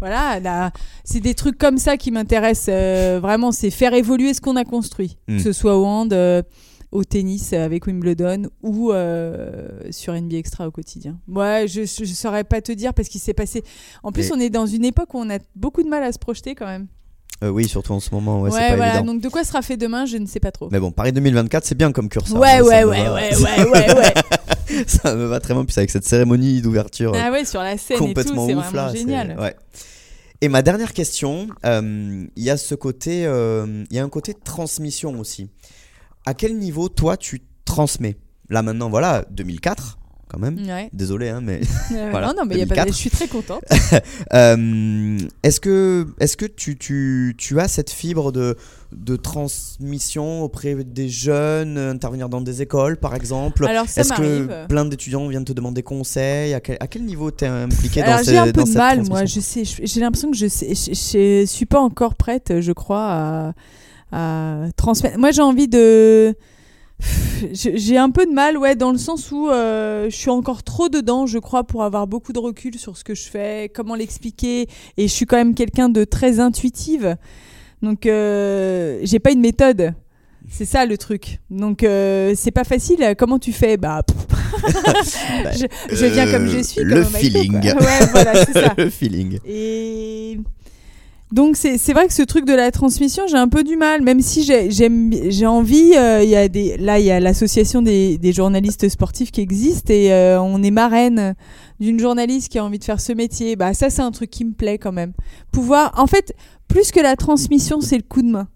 Speaker 3: voilà, là, c'est des trucs comme ça qui m'intéressent euh, vraiment, c'est faire évoluer ce qu'on a construit,
Speaker 2: Mm.
Speaker 3: que ce soit au hand, euh, au tennis euh, avec Wimbledon ou euh, sur NBA Extra au quotidien. Ouais, je, je saurais pas te dire parce qu'il s'est passé. En plus,
Speaker 2: Mais-
Speaker 3: on est dans une époque où on a beaucoup de mal à se projeter quand même.
Speaker 2: Euh, oui, surtout en ce moment, ouais,
Speaker 3: Ouais,
Speaker 2: c'est pas
Speaker 3: voilà.
Speaker 2: évident.
Speaker 3: Donc de quoi sera fait demain, je ne sais pas trop.
Speaker 2: Mais bon, Paris 2024, c'est bien comme curseur.
Speaker 3: ouais,
Speaker 2: ça
Speaker 3: ouais, ouais,
Speaker 2: va-
Speaker 3: ouais, (laughs) ouais, ouais, ouais. (laughs)
Speaker 2: ça me va très bien. Puis avec cette cérémonie d'ouverture
Speaker 3: ah ouais, sur la scène
Speaker 2: complètement
Speaker 3: et tout,
Speaker 2: ouf là.
Speaker 3: génial.
Speaker 2: ouais. Et ma dernière question, euh, il y a ce côté, euh, il y a un côté transmission aussi. À quel niveau toi tu transmets? Là maintenant, voilà, 2004 quand même.
Speaker 3: Ouais.
Speaker 2: Désolé, hein, mais
Speaker 3: Euh, (laughs)
Speaker 2: Voilà,
Speaker 3: non, non, mais y a pas de-
Speaker 2: 2004.
Speaker 3: je suis très contente. (laughs)
Speaker 2: Euh, est-ce que, est-ce que tu, tu, tu as cette fibre de, de transmission auprès des jeunes, intervenir dans des écoles par exemple?
Speaker 3: Alors ça
Speaker 2: Est-ce que plein d'étudiants viennent te demander conseil? À quel, à quel niveau tu es impliqué
Speaker 3: Alors
Speaker 2: dans,
Speaker 3: j'ai un
Speaker 2: ces-
Speaker 3: peu de mal, moi. Je sais, j'ai l'impression que je je suis pas encore prête, je crois, à, à transmettre. Moi, j'ai envie de. J'ai un peu de mal, ouais, dans le sens où euh, je suis encore trop dedans, je crois, pour avoir beaucoup de recul sur ce que je fais, comment l'expliquer. Et je suis quand même quelqu'un de très intuitive. Donc, euh, j'ai pas une méthode. C'est ça le truc. Donc, euh, c'est pas facile. Comment tu fais? Bah, (laughs) je, je viens comme je suis. Comme
Speaker 2: le feeling.
Speaker 3: Ouais, voilà, c'est ça. (laughs)
Speaker 2: le feeling.
Speaker 3: Et donc c'est c'est vrai que ce truc de la transmission, j'ai un peu du mal, même si j'ai envie. euh, Il y a des là il y a l'association des, des journalistes sportifs qui existe et euh, on est marraine d'une journaliste qui a envie de faire ce métier. Bah ça c'est un truc qui me plaît quand même. Pouvoir en fait plus que la transmission c'est le coup de main.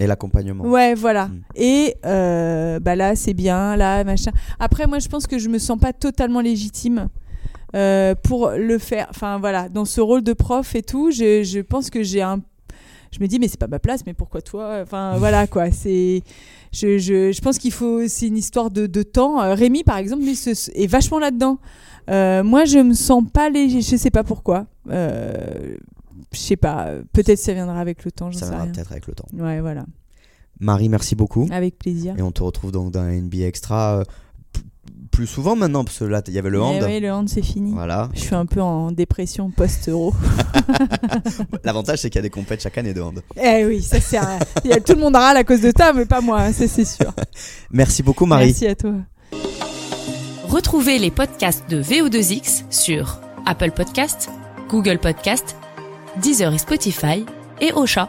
Speaker 2: Et l'accompagnement.
Speaker 3: Ouais, voilà.
Speaker 2: Mm.
Speaker 3: Et euh, bah là, c'est bien, là, machin. Après, moi, je pense que je me sens pas totalement légitime euh, pour le faire. Enfin, voilà, dans ce rôle de prof et tout, je, je pense que j'ai un. Je me dis, mais c'est pas ma place, mais pourquoi toi Enfin, (laughs) voilà, quoi. C'est. Je, je, je pense qu'il faut. C'est une histoire de, de temps. Euh, Rémi, par exemple, lui, se- est vachement là-dedans. Euh, moi, je me sens pas léger. Je sais pas pourquoi. Euh, je sais pas. Peut-être ça viendra avec le temps,
Speaker 2: Ça
Speaker 3: sais
Speaker 2: viendra peut-être avec le temps.
Speaker 3: Ouais, voilà.
Speaker 2: Marie, merci beaucoup.
Speaker 3: Avec plaisir.
Speaker 2: Et on te retrouve donc dans un NBA Extra plus souvent maintenant, parce que là, il y avait le hand.
Speaker 3: Eh oui, le hand, c'est fini.
Speaker 2: Voilà.
Speaker 3: Je suis un peu en dépression post-euro. (laughs)
Speaker 2: L'avantage, c'est qu'il y a des compètes chaque année de hand.
Speaker 3: eh oui, ça c'est un... il y a- Tout le monde râle à cause de ça, mais pas moi, hein, ça c'est sûr. (laughs)
Speaker 2: Merci beaucoup, Marie.
Speaker 3: Merci à toi.
Speaker 1: Retrouvez les podcasts de VO2X sur Apple Podcasts, Google Podcasts, Deezer et Spotify et Ocha.